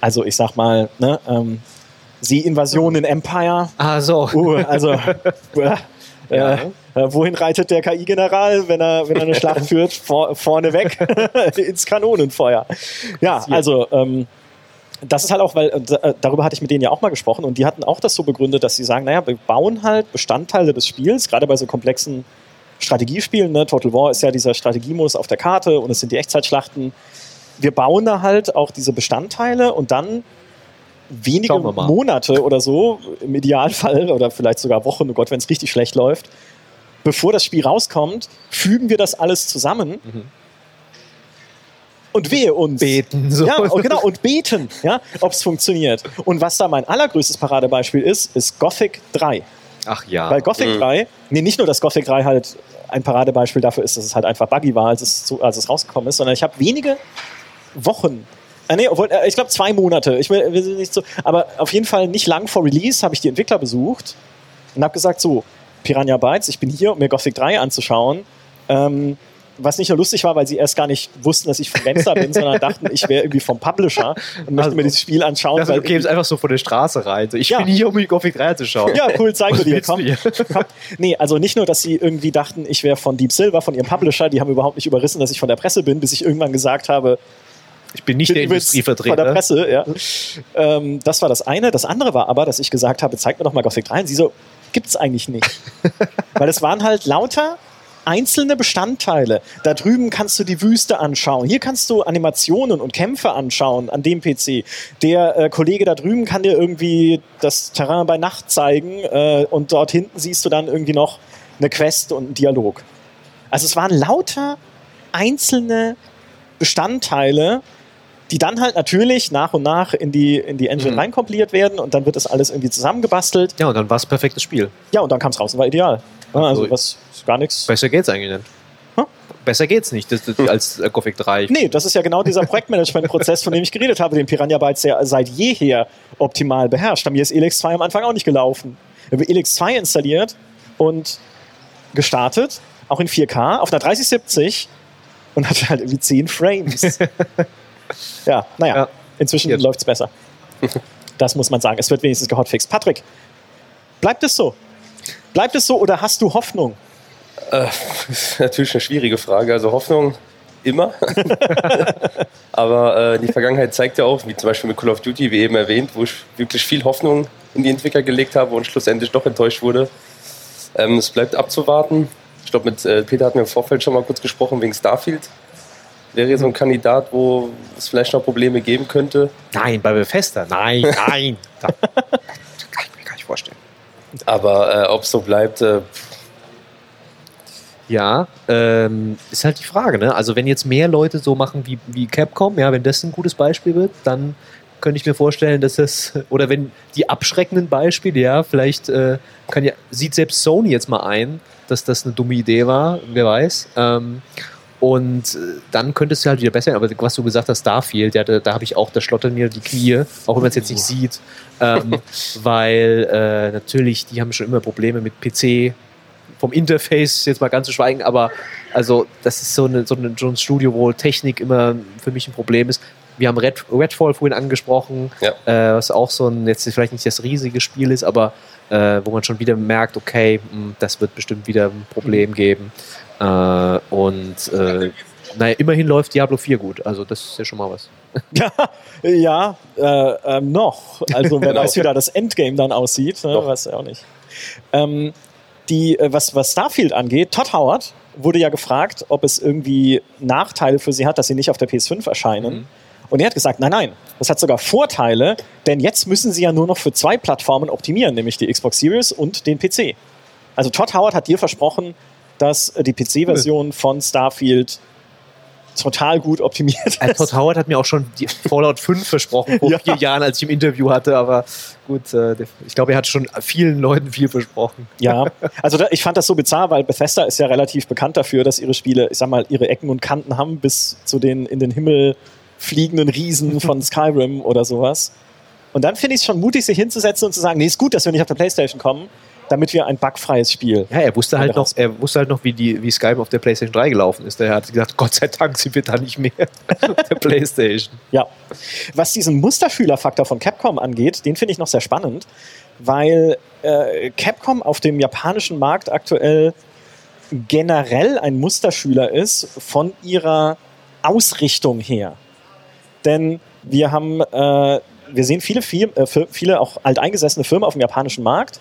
also ich sag mal, ne, ähm, Seeinvasion in Empire, Ah, so. Uh, also, äh, Ja. äh, wohin reitet der KI-General, wenn er, wenn er eine Schlacht führt? Vor, vorne weg ins Kanonenfeuer. Ja, also ähm, das ist halt auch, weil äh, darüber hatte ich mit denen ja auch mal gesprochen und die hatten auch das so begründet, dass sie sagen, naja, wir bauen halt Bestandteile des Spiels, gerade bei so komplexen Strategiespielen. Ne? Total War ist ja dieser Strategiemodus auf der Karte und es sind die Echtzeitschlachten. Wir bauen da halt auch diese Bestandteile und dann wenige. Monate oder so, im Idealfall, oder vielleicht sogar Wochen, oh Gott, wenn es richtig schlecht läuft, bevor das Spiel rauskommt, fügen wir das alles zusammen Mhm. und wehe uns. Beten. So. Ja, und genau, und beten, ja, ob es funktioniert. Und was da mein allergrößtes Paradebeispiel ist, ist Gothic 3. Ach ja. Weil Gothic 3, nee, nicht nur, dass Gothic 3 halt ein Paradebeispiel dafür ist, dass es halt einfach buggy war, als es, zu, als es rausgekommen ist, sondern ich habe wenige Wochen, äh, nee, obwohl, äh, ich glaube zwei Monate, ich will, will nicht so, aber auf jeden Fall nicht lang vor Release habe ich die Entwickler besucht und habe gesagt, so, Piranha Bytes, ich bin hier, um mir Gothic 3 anzuschauen. Ähm, was nicht nur lustig war, weil sie erst gar nicht wussten, dass ich Freelancer bin, sondern dachten, ich wäre irgendwie vom Publisher und möchte Also, mir dieses Spiel anschauen. Also, du kämst einfach so von der Straße rein. So, ich Ja. bin hier, um die Gothic 3 zu schauen. Ja, cool, zeigen wir Was dir. Komm, komm. Nee, also nicht nur, dass sie irgendwie dachten, ich wäre von Deep Silver, von ihrem Publisher, die haben überhaupt nicht überrissen, dass ich von der Presse bin, bis ich irgendwann gesagt habe, Ich bin nicht bin der Industrievertreter. Von der Presse, ja. Ähm, das war das eine. Das andere war aber, dass ich gesagt habe, zeig mir doch mal Gothic 3. Und sie so, gibt's eigentlich nicht. Weil es waren halt lauter einzelne Bestandteile. Da drüben kannst du die Wüste anschauen. Hier kannst du Animationen und Kämpfe anschauen an dem PC. Der äh, Kollege da drüben kann dir irgendwie das Terrain bei Nacht zeigen äh, und dort hinten siehst du dann irgendwie noch eine Quest und einen Dialog. Also es waren lauter einzelne Bestandteile, die dann halt natürlich nach und nach in die, in die Engine Mhm. reinkompiliert werden und dann wird das alles irgendwie zusammengebastelt. Ja, und dann war es perfektes Spiel. Ja, und dann kam es raus und war ideal. Ja, also Cool. was ist gar nichts. Besser geht's eigentlich nicht. Hm? besser geht's nicht das, das, als äh, Gothic 3. Nee, das ist ja genau dieser Projektmanagement-Prozess, von dem ich geredet habe, den Piranha Bytes ja seit jeher optimal beherrscht. Bei mir ist Elix 2 am Anfang auch nicht gelaufen. Ich habe Elix 2 installiert und gestartet, auch in 4K, auf einer 3070 und hatte halt irgendwie 10 Frames. ja, naja, Ja. inzwischen Jetzt. läuft's besser. Das muss man sagen. Es wird wenigstens gehotfixt. Patrick, bleibt es so? Bleibt es so oder hast du Hoffnung? Das ist natürlich eine schwierige Frage. Also Hoffnung immer. Aber äh, die Vergangenheit zeigt ja auch, wie zum Beispiel mit Call of Duty, wie eben erwähnt, wo ich wirklich viel Hoffnung in die Entwickler gelegt habe und schlussendlich doch enttäuscht wurde. Ähm, es bleibt abzuwarten. Ich glaube, mit äh, Peter hatten wir im Vorfeld schon mal kurz gesprochen wegen Starfield. Wäre so ein Kandidat, wo es vielleicht noch Probleme geben könnte. Nein, bei Bethesda. Nein, nein. Da, kann ich mir gar nicht vorstellen. Aber äh, ob es so bleibt, äh, Ja, ähm, ist halt die Frage, ne? Also wenn jetzt mehr Leute so machen wie, wie Capcom, ja, wenn das ein gutes Beispiel wird, dann könnte ich mir vorstellen, dass es, oder wenn die abschreckenden Beispiele, ja, vielleicht äh, kann ja, sieht selbst Sony jetzt mal ein, dass das eine dumme Idee war, wer weiß. Ähm, und äh, dann könnte es halt wieder besser. Aber was du gesagt hast, Starfield, ja, da, da habe ich auch, da schlottern mir die Knie, auch wenn man es jetzt nicht sieht. Ähm, weil äh, natürlich, die haben schon immer Probleme mit PC, vom Interface jetzt mal ganz zu schweigen, aber also das ist so, eine, so, eine, so ein Studio, wo Technik immer für mich ein Problem ist. Wir haben Red, Redfall vorhin angesprochen, Ja. äh, was auch so ein, jetzt vielleicht nicht das riesige Spiel ist, aber äh, wo man schon wieder merkt, okay, mh, das wird bestimmt wieder ein Problem geben. Äh, und äh, naja, immerhin läuft Diablo 4 gut, also das ist ja schon mal was. Ja, ja äh, ähm, noch. Also wer weiß, wie da das Endgame dann aussieht, ne? Weiß ich auch nicht. Ähm, die, äh, was, was Starfield angeht, Todd Howard wurde ja gefragt, ob es irgendwie Nachteile für sie hat, dass sie nicht auf der PS5 erscheinen. Und er hat gesagt, nein, nein, das hat sogar Vorteile, denn jetzt müssen sie ja nur noch für zwei Plattformen optimieren, nämlich die Xbox Series und den PC. Also Todd Howard hat dir versprochen, dass äh, die PC-Version von Starfield total gut optimiert Äh, ist. Todd Howard hat mir auch schon Fallout 5 versprochen vor Ja. vier Jahren, als ich im Interview hatte, aber gut, äh, ich glaube, er hat schon vielen Leuten viel versprochen. Ja, also da, ich fand das so bizarr, weil Bethesda ist ja relativ bekannt dafür, dass ihre Spiele, ich sag mal, ihre Ecken und Kanten haben, bis zu den in den Himmel fliegenden Riesen von Skyrim oder sowas. Und dann finde ich es schon mutig, sich hinzusetzen und zu sagen, nee, ist gut, dass wir nicht auf der Playstation kommen, damit wir ein bugfreies Spiel. Ja, er wusste halt noch, er wusste halt noch, wie die, wie Skype auf der PlayStation 3 gelaufen ist. Er hat gesagt, Gott sei Dank sind wir da nicht mehr auf der PlayStation. Ja. Was diesen Musterschülerfaktor von Capcom angeht, den finde ich noch sehr spannend, weil äh, Capcom auf dem japanischen Markt aktuell generell ein Musterschüler ist von ihrer Ausrichtung her. Denn wir haben, äh, wir sehen viele, Firmen, äh, viele auch alteingesessene Firmen auf dem japanischen Markt,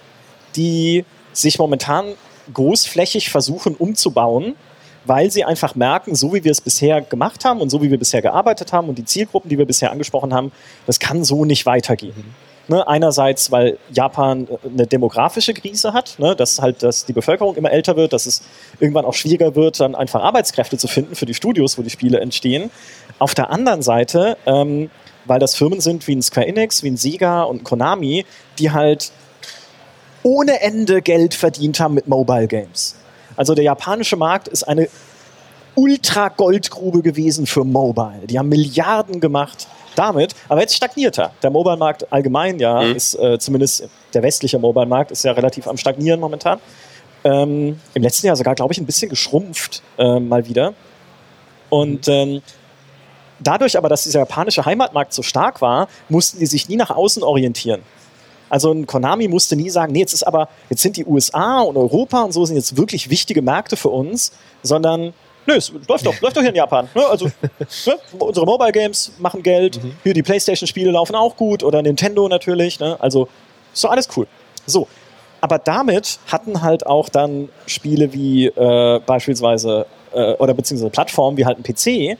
die sich momentan großflächig versuchen umzubauen, weil sie einfach merken, so wie wir es bisher gemacht haben und so wie wir bisher gearbeitet haben und die Zielgruppen, die wir bisher angesprochen haben, das kann so nicht weitergehen. Ne, einerseits, weil Japan äh, eine demografische Krise hat, ne, dass halt dass die Bevölkerung immer älter wird, dass es irgendwann auch schwieriger wird, dann einfach Arbeitskräfte zu finden für die Studios, wo die Spiele entstehen. Auf der anderen Seite, ähm, weil das Firmen sind wie ein Square Enix, wie ein Sega und ein Konami, die halt ohne Ende Geld verdient haben mit Mobile Games. Also der japanische Markt ist eine Ultra-Goldgrube gewesen für Mobile. Die haben Milliarden gemacht damit, aber jetzt stagniert er. Der Mobile-Markt allgemein, ja, Mhm. ist äh, zumindest der westliche Mobile-Markt ist ja relativ am Stagnieren momentan. Ähm, Im letzten Jahr sogar, glaube ich, ein bisschen geschrumpft äh, mal wieder. Und ähm, dadurch aber, dass dieser japanische Heimatmarkt so stark war, mussten die sich nie nach außen orientieren. Also ein Konami musste nie sagen, nee, jetzt ist aber, jetzt sind die USA und Europa und so sind jetzt wirklich wichtige Märkte für uns, sondern nö, es läuft doch, läuft doch hier in Japan. Ne? Also ne? unsere Mobile Games machen Geld, hier die Playstation-Spiele laufen auch gut oder Nintendo natürlich. Ne? Also ist doch alles cool. So, aber damit hatten halt auch dann Spiele wie äh, beispielsweise äh, oder beziehungsweise Plattformen wie halt ein PC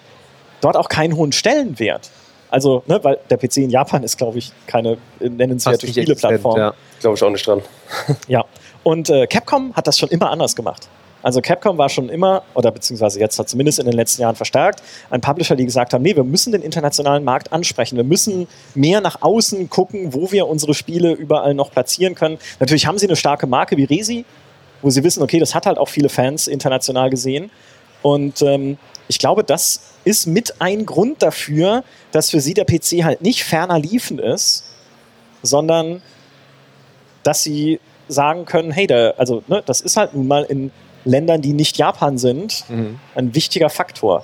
dort auch keinen hohen Stellenwert. Also, ne, weil der PC in Japan ist, glaube ich, keine nennenswerte Spieleplattform. existent, glaube ich auch nicht dran. Ja, und äh, Capcom hat das schon immer anders gemacht. Also Capcom war schon immer, oder beziehungsweise jetzt hat zumindest in den letzten Jahren verstärkt, ein Publisher, die gesagt haben, nee, wir müssen den internationalen Markt ansprechen. Wir müssen mehr nach außen gucken, wo wir unsere Spiele überall noch platzieren können. Natürlich haben sie eine starke Marke wie Resi, wo sie wissen, okay, das hat halt auch viele Fans international gesehen. Und ähm, ich glaube, das ist mit ein Grund dafür, dass für sie der PC halt nicht ferner liefen ist, sondern dass sie sagen können, hey, der, also ne, das ist halt nun mal in Ländern, die nicht Japan sind, Mhm. ein wichtiger Faktor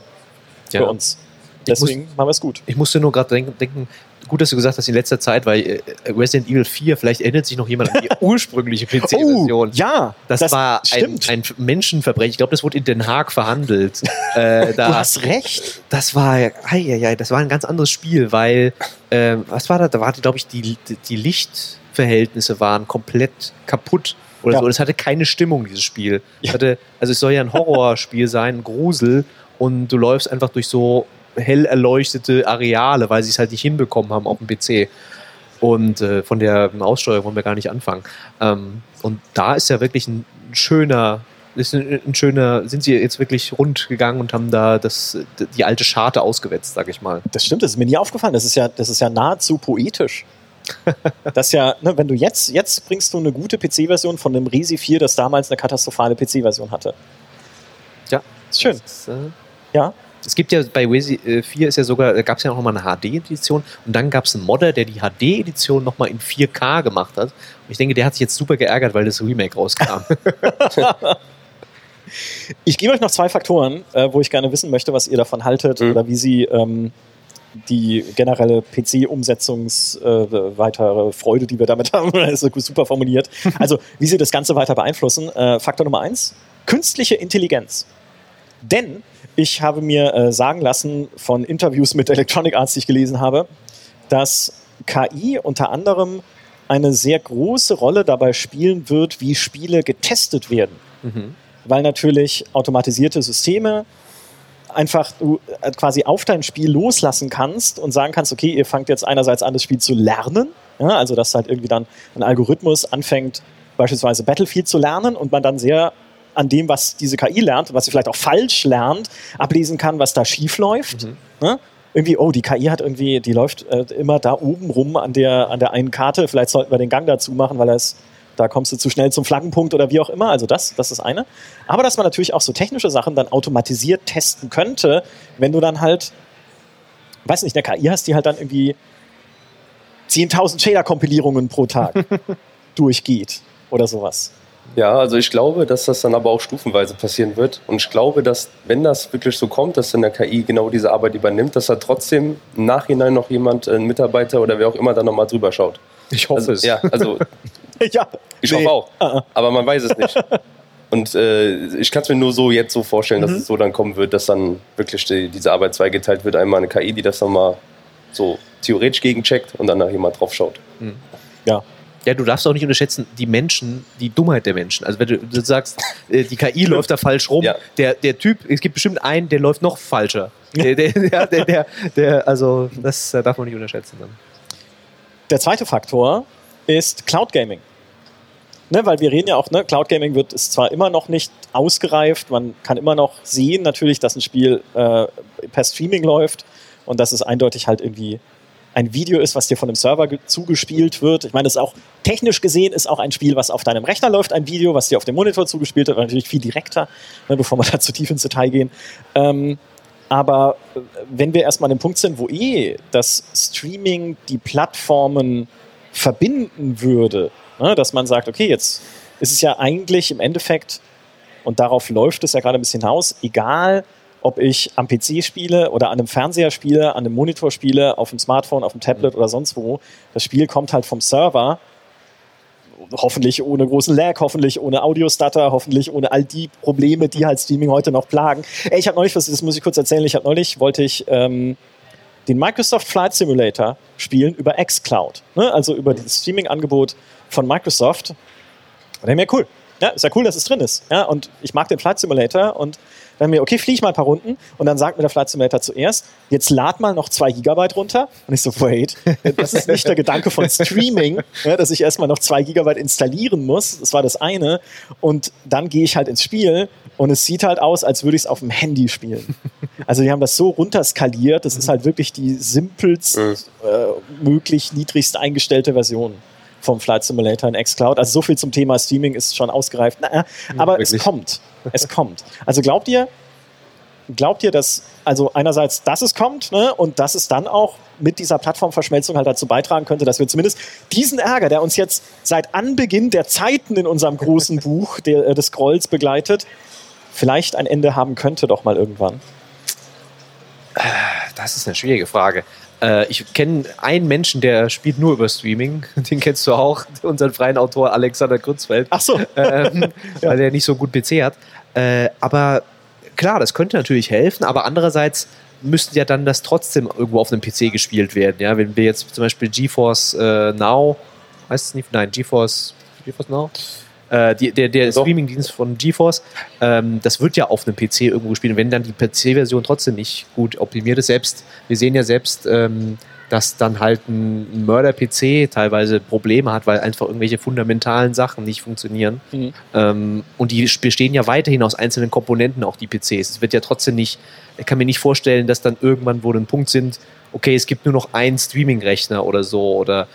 für Ja. uns. Ich muss- Deswegen machen wir es gut. Ich musste nur gerade denken, denken, gut, dass du gesagt hast, in letzter Zeit, weil äh, Resident Evil 4, vielleicht erinnert sich noch jemand an die ursprüngliche PC-Version. Oh, ja, Das, war ein, ein Menschenverbrechen. Ich glaube, das wurde in Den Haag verhandelt. äh, du da, hast recht. das war, ei, ei, ei, das war ein ganz anderes Spiel, weil, ähm, was war da? Da war, glaube ich, die, die Lichtverhältnisse waren komplett kaputt oder Ja. so. Und es hatte keine Stimmung, dieses Spiel. Ja. hatte, also es soll ja ein Horrorspiel sein, ein Grusel, und du läufst einfach durch so hell erleuchtete Areale, weil sie es halt nicht hinbekommen haben auf dem PC. Und äh, von der Aussteuerung wollen wir gar nicht anfangen. Ähm, und da ist ja wirklich ein schöner, ist ein, ein schöner, sind sie jetzt wirklich rund gegangen und haben da das, die alte Scharte ausgewetzt, sag ich mal. Das stimmt, das ist mir nie aufgefallen. Das ist ja, das ist ja nahezu poetisch. das ist ja, ne, wenn du jetzt, jetzt bringst du eine gute PC-Version von einem Risi 4, das damals eine katastrophale PC-Version hatte. Ja. Ist schön. Das ist, äh, Ja. Es gibt ja bei äh, 4 ist ja sogar, gab es ja noch mal eine HD-Edition und dann gab es einen Modder, der die HD-Edition noch mal in 4K gemacht hat. Und ich denke, der hat sich jetzt super geärgert, weil das Remake rauskam. Ich gebe euch noch zwei Faktoren, äh, wo ich gerne wissen möchte, was ihr davon haltet Mhm. oder wie sie ähm, die generelle PC-Umsetzungs äh, weitere Freude, die wir damit haben, ist super formuliert. Also, wie sie das Ganze weiter beeinflussen. Äh, Faktor Nummer eins: künstliche Intelligenz. Denn ich habe mir äh, sagen lassen von Interviews mit Electronic Arts, die ich gelesen habe, dass KI unter anderem eine sehr große Rolle dabei spielen wird, wie Spiele getestet werden mhm. weil natürlich automatisierte Systeme einfach du äh, quasi auf dein Spiel loslassen kannst und sagen kannst, okay, ihr fangt jetzt einerseits an, das Spiel zu lernen, ja, also dass halt irgendwie dann ein Algorithmus anfängt, beispielsweise Battlefield zu lernen und man dann sehr an dem, was diese KI lernt, was sie vielleicht auch falsch lernt, ablesen kann, was da schief läuft. Mhm. Ne? Irgendwie, oh, die KI hat irgendwie, die läuft äh, immer da oben rum an der, an der einen Karte, vielleicht sollten wir den Gang dazu machen, weil das, da kommst du zu schnell zum Flaggenpunkt oder wie auch immer. Also das, das ist eine. Aber dass man natürlich auch so technische Sachen dann automatisiert testen könnte, wenn du dann halt, weiß nicht, eine KI hast, die halt dann irgendwie 10.000 Shader-Kompilierungen pro Tag durchgeht oder sowas. Ja, also ich glaube, dass das dann aber auch stufenweise passieren wird. Und ich glaube, dass, wenn das wirklich so kommt, dass dann der KI genau diese Arbeit übernimmt, dass da trotzdem im Nachhinein noch jemand, ein Mitarbeiter oder wer auch immer, da nochmal drüber schaut. Ich hoffe Also, es. ja, also ja, ich Nee. hoffe auch. Ah, ah. Aber man weiß es nicht. Und äh, ich kann es mir nur so jetzt so vorstellen, dass Mhm. es so dann kommen wird, dass dann wirklich die, diese Arbeit zweigeteilt wird. Einmal eine KI, die das dann mal so theoretisch gegencheckt und dann da jemand drauf schaut. Ja. Ja, du darfst auch nicht unterschätzen, die Menschen, die Dummheit der Menschen. Also wenn du, du sagst, äh, die KI läuft da falsch rum, Ja. der, der Typ, es gibt bestimmt einen, der läuft noch falscher. Der, der, der, der, also das äh, darf man nicht unterschätzen. Dann. Der zweite Faktor ist Cloud Gaming. Ne, weil wir reden ja auch, ne, Cloud Gaming wird ist zwar immer noch nicht ausgereift, man kann immer noch sehen natürlich, dass ein Spiel äh, per Streaming läuft und dass es eindeutig halt irgendwie ein Video ist, was dir von einem Server ge- zugespielt wird. Ich meine, das ist auch technisch gesehen ist auch ein Spiel, was auf deinem Rechner läuft, ein Video, was dir auf dem Monitor zugespielt wird, natürlich viel direkter, ne, bevor wir da zu tief ins Detail gehen. Ähm, aber äh, wenn wir erstmal an dem Punkt sind, wo eh das Streaming die Plattformen verbinden würde, ne, dass man sagt, okay, jetzt ist es ja eigentlich im Endeffekt, und darauf läuft es ja gerade ein bisschen hinaus, egal, ob ich am PC spiele oder an einem Fernseher spiele, an einem Monitor spiele, auf dem Smartphone, auf dem Tablet oder sonst wo, das Spiel kommt halt vom Server, hoffentlich ohne großen Lag, hoffentlich ohne Audio-Stutter, hoffentlich ohne all die Probleme, die halt Streaming heute noch plagen. Ey, ich habe neulich, das muss ich kurz erzählen, ich habe neulich, wollte ich ähm, den Microsoft Flight Simulator spielen über xCloud, ne? also über das Streaming-Angebot von Microsoft. Und dann mir cool. Ja, ist ja cool, dass es drin ist. Ja, und ich mag den Flight Simulator und dann mir, okay, fliege ich mal ein paar Runden und dann sagt mir der Flight Simulator zuerst, jetzt lad mal noch zwei Gigabyte runter. Und ich so, wait, das ist nicht der Gedanke von Streaming, ja, dass ich erstmal noch zwei Gigabyte installieren muss. Das war das eine. Und dann gehe ich halt ins Spiel und es sieht halt aus, als würde ich es auf dem Handy spielen. Also die haben das so runterskaliert, das ist halt wirklich die simpelst Mhm. äh, möglich niedrigst eingestellte Version vom Flight Simulator in xCloud. Also so viel zum Thema Streaming ist schon ausgereift. Na, aber es wirklich. kommt. Es kommt. Also glaubt ihr, glaubt ihr, dass, also einerseits, dass es kommt ne, und dass es dann auch mit dieser Plattformverschmelzung halt dazu beitragen könnte, dass wir zumindest diesen Ärger, der uns jetzt seit Anbeginn der Zeiten in unserem großen Buch der, äh, des Scrolls begleitet, vielleicht ein Ende haben könnte doch mal irgendwann? Das ist eine schwierige Frage. Äh, ich kenne einen Menschen, der spielt nur über Streaming. Den kennst du auch, unseren freien Autor Alexander Grützfeld. Ach so. Ähm, weil der nicht so gut PC hat. Äh, aber klar, das könnte natürlich helfen, aber andererseits müsste ja dann das trotzdem irgendwo auf einem PC gespielt werden. Ja, wenn wir jetzt zum Beispiel GeForce äh, Now, heißt es nicht? Nein, GeForce, GeForce Now? Äh, die, der der Streaming-Dienst von GeForce, ähm, das wird ja auf einem PC irgendwo gespielt. Und wenn dann die PC-Version trotzdem nicht gut optimiert ist, selbst, wir sehen ja selbst, ähm, dass dann halt ein Mörder-PC teilweise Probleme hat, weil einfach irgendwelche fundamentalen Sachen nicht funktionieren. Mhm. Ähm, und die bestehen ja weiterhin aus einzelnen Komponenten, auch die PCs. Es wird ja trotzdem nicht, ich kann mir nicht vorstellen, dass dann irgendwann, wo ein Punkt sind, okay, es gibt nur noch einen Streaming-Rechner oder so oder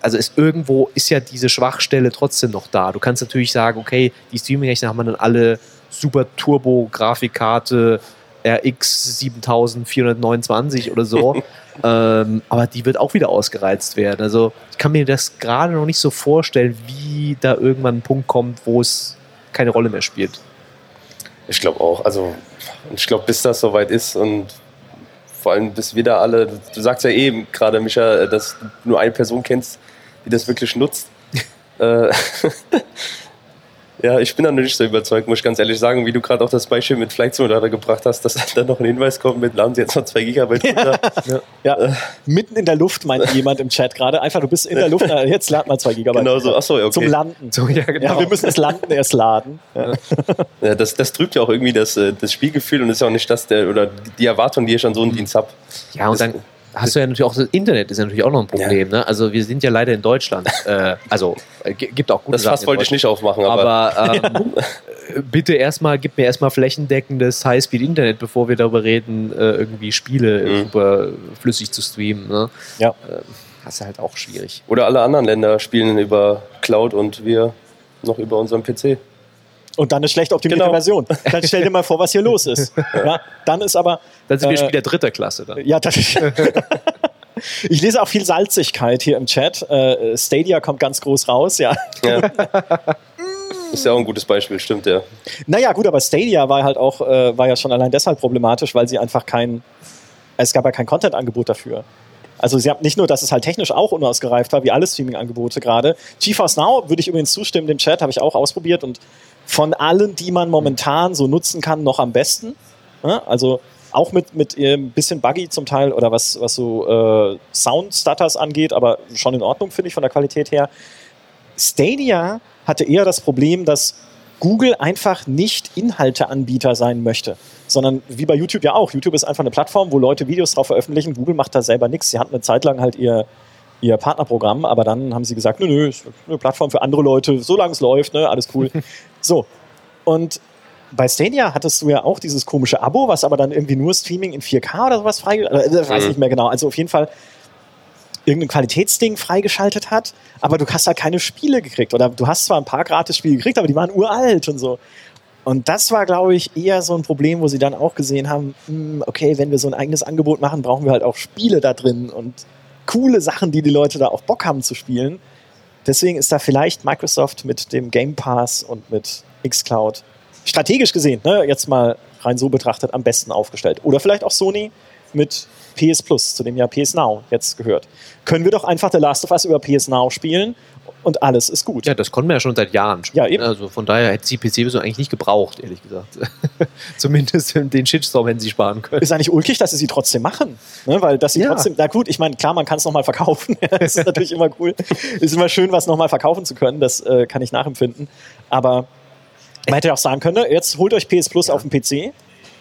also ist irgendwo ist ja diese Schwachstelle trotzdem noch da. Du kannst natürlich sagen, okay, die Streaming-Rechner haben dann alle super Turbo-Grafikkarte RX 7429 oder so. ähm, aber die wird auch wieder ausgereizt werden. Also ich kann mir das gerade noch nicht so vorstellen, wie da irgendwann ein Punkt kommt, wo es keine Rolle mehr spielt. Ich glaube auch. Also ich glaube, bis das soweit ist und vor allem, bis wir da alle, du sagst ja eben gerade, Micha, dass du nur eine Person kennst, die das wirklich nutzt. ja, ich bin da noch nicht so überzeugt, muss ich ganz ehrlich sagen, wie du gerade auch das Beispiel mit Flight Simulator gebracht hast, dass dann noch ein Hinweis kommt mit, laden Sie jetzt noch 2 Gigabyte runter. Ja. ja. Äh. Mitten in der Luft meint jemand im Chat gerade. Einfach, du bist in der Luft, jetzt lad mal 2 Gigabyte. Genau so, achso, okay. Zum Landen. So, ja, genau. ja, wir müssen das Landen erst laden. Ja. ja das, das trübt ja auch irgendwie das, äh, das Spielgefühl und ist ja auch nicht das, der, oder die Erwartung, die ich an so einen Dienst habe. Ja, und dann hast du ja natürlich auch das Internet ist ja natürlich auch noch ein Problem. Ja. Ne? Also wir sind ja leider in Deutschland. äh, also äh, gibt auch gute Das Fass wollte ich nicht aufmachen, aber, aber ähm, bitte erstmal, gib mir erstmal flächendeckendes Highspeed-Internet, bevor wir darüber reden, äh, irgendwie Spiele mhm. super flüssig zu streamen. Ne? Ja. Äh, das ist halt auch schwierig. Oder alle anderen Länder spielen über Cloud und wir noch über unseren PC. Und dann eine schlecht optimierte genau. Version. Dann stell dir mal vor, was hier los ist. Ja, dann ist aber. Dann sind wir äh, Spieler dritter Klasse. Dann. Ja, das Ich lese auch viel Salzigkeit hier im Chat. Äh, Stadia kommt ganz groß raus, ja. ja. Ist ja auch ein gutes Beispiel, stimmt ja. Naja, gut, aber Stadia war halt auch, äh, war ja schon allein deshalb problematisch, weil sie einfach kein, es gab ja kein Content-Angebot dafür. Also sie haben nicht nur, dass es halt technisch auch unausgereift war, wie alle Streaming-Angebote gerade. GeForce Now würde ich übrigens zustimmen, dem Chat habe ich auch ausprobiert und von allen, die man momentan so nutzen kann, noch am besten. Ja, also auch mit, mit ein bisschen buggy zum Teil oder was, was so äh, Sound-Stutters angeht, aber schon in Ordnung, finde ich, von der Qualität her. Stadia hatte eher das Problem, dass Google einfach nicht Inhalteanbieter sein möchte, sondern wie bei YouTube ja auch. YouTube ist einfach eine Plattform, wo Leute Videos drauf veröffentlichen. Google macht da selber nichts. Sie hatten eine Zeit lang halt ihr ihr Partnerprogramm, aber dann haben sie gesagt, nö, nö, ist eine Plattform für andere Leute, solange es läuft, ne, alles cool. so. Und bei Stadia hattest du ja auch dieses komische Abo, was aber dann irgendwie nur Streaming in 4K oder sowas freigeschaltet, äh, weiß mhm. nicht mehr genau. Also auf jeden Fall irgendein Qualitätsding freigeschaltet hat, aber du hast halt keine Spiele gekriegt. Oder du hast zwar ein paar Gratis-Spiele gekriegt, aber die waren uralt und so. Und das war, glaube ich, eher so ein Problem, wo sie dann auch gesehen haben, hm, okay, wenn wir so ein eigenes Angebot machen, brauchen wir halt auch Spiele da drin und coole Sachen, die die Leute da auch Bock haben zu spielen. Deswegen ist da vielleicht Microsoft mit dem Game Pass und mit xCloud strategisch gesehen, ne, jetzt mal rein so betrachtet, am besten aufgestellt. Oder vielleicht auch Sony mit PS Plus, zu dem ja PS Now jetzt gehört. Können wir doch einfach The Last of Us über PS Now spielen und alles ist gut. Ja, das konnten wir ja schon seit Jahren. Ja, eben. Also von daher hätte sie PC so eigentlich nicht gebraucht, ehrlich gesagt. Zumindest den Shitstorm hätten sie sparen können. Ist eigentlich ulkig, dass sie sie trotzdem machen. Ne? Weil dass sie ja. trotzdem, na gut, ich meine, klar, man kann es nochmal verkaufen. das ist natürlich immer cool. Ist immer schön, was nochmal verkaufen zu können. Das äh, kann ich nachempfinden. Aber man hätte ja auch sagen können, jetzt holt euch PS Plus ja. auf dem PC.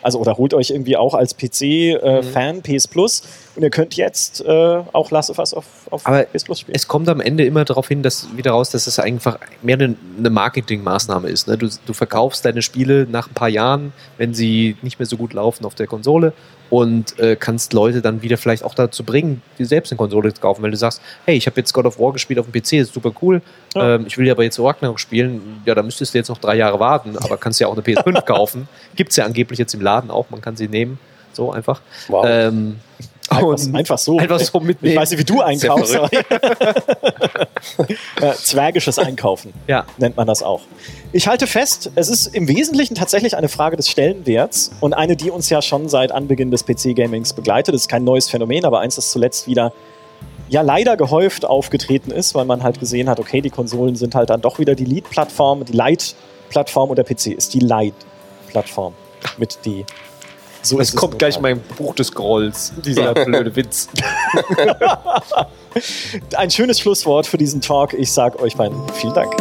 Also oder holt euch irgendwie auch als PC-Fan äh, mhm. PS Plus Und ihr könnt jetzt äh, auch Last of Us auf, auf Aber PS Plus spielen. Es kommt am Ende immer darauf hin, dass wieder raus, dass es einfach mehr eine, eine Marketingmaßnahme ist. Ne? Du, du verkaufst deine Spiele nach ein paar Jahren, wenn sie nicht mehr so gut laufen auf der Konsole und äh, kannst Leute dann wieder vielleicht auch dazu bringen, die selbst eine Konsole zu kaufen. Wenn du sagst, hey, ich habe jetzt God of War gespielt auf dem PC, ist super cool, Ja. ähm, ich will ja aber jetzt Ragnarok spielen, ja, da müsstest du jetzt noch drei Jahre warten, aber kannst ja auch eine PS5 kaufen. Gibt es ja angeblich jetzt im Laden auch, man kann sie nehmen, so einfach. Wow. Ähm, Einfach, einfach so. einfach so mitnehmen. Ich weiß nicht, wie du einkaufst. ja, zwergisches Einkaufen Ja. nennt man das auch. Ich halte fest, es ist im Wesentlichen tatsächlich eine Frage des Stellenwerts und eine, die uns ja schon seit Anbeginn des PC-Gamings begleitet. Das ist kein neues Phänomen, aber eins, das zuletzt wieder ja leider gehäuft aufgetreten ist, weil man halt gesehen hat, okay, die Konsolen sind halt dann doch wieder die Lead-Plattform, die Light-Plattform und der PC ist die Light-Plattform mit die. So Es kommt gleich mein Buch des Grolls, dieser blöde Witz. Ein schönes Schlusswort für diesen Talk. Ich sage euch beiden vielen Dank.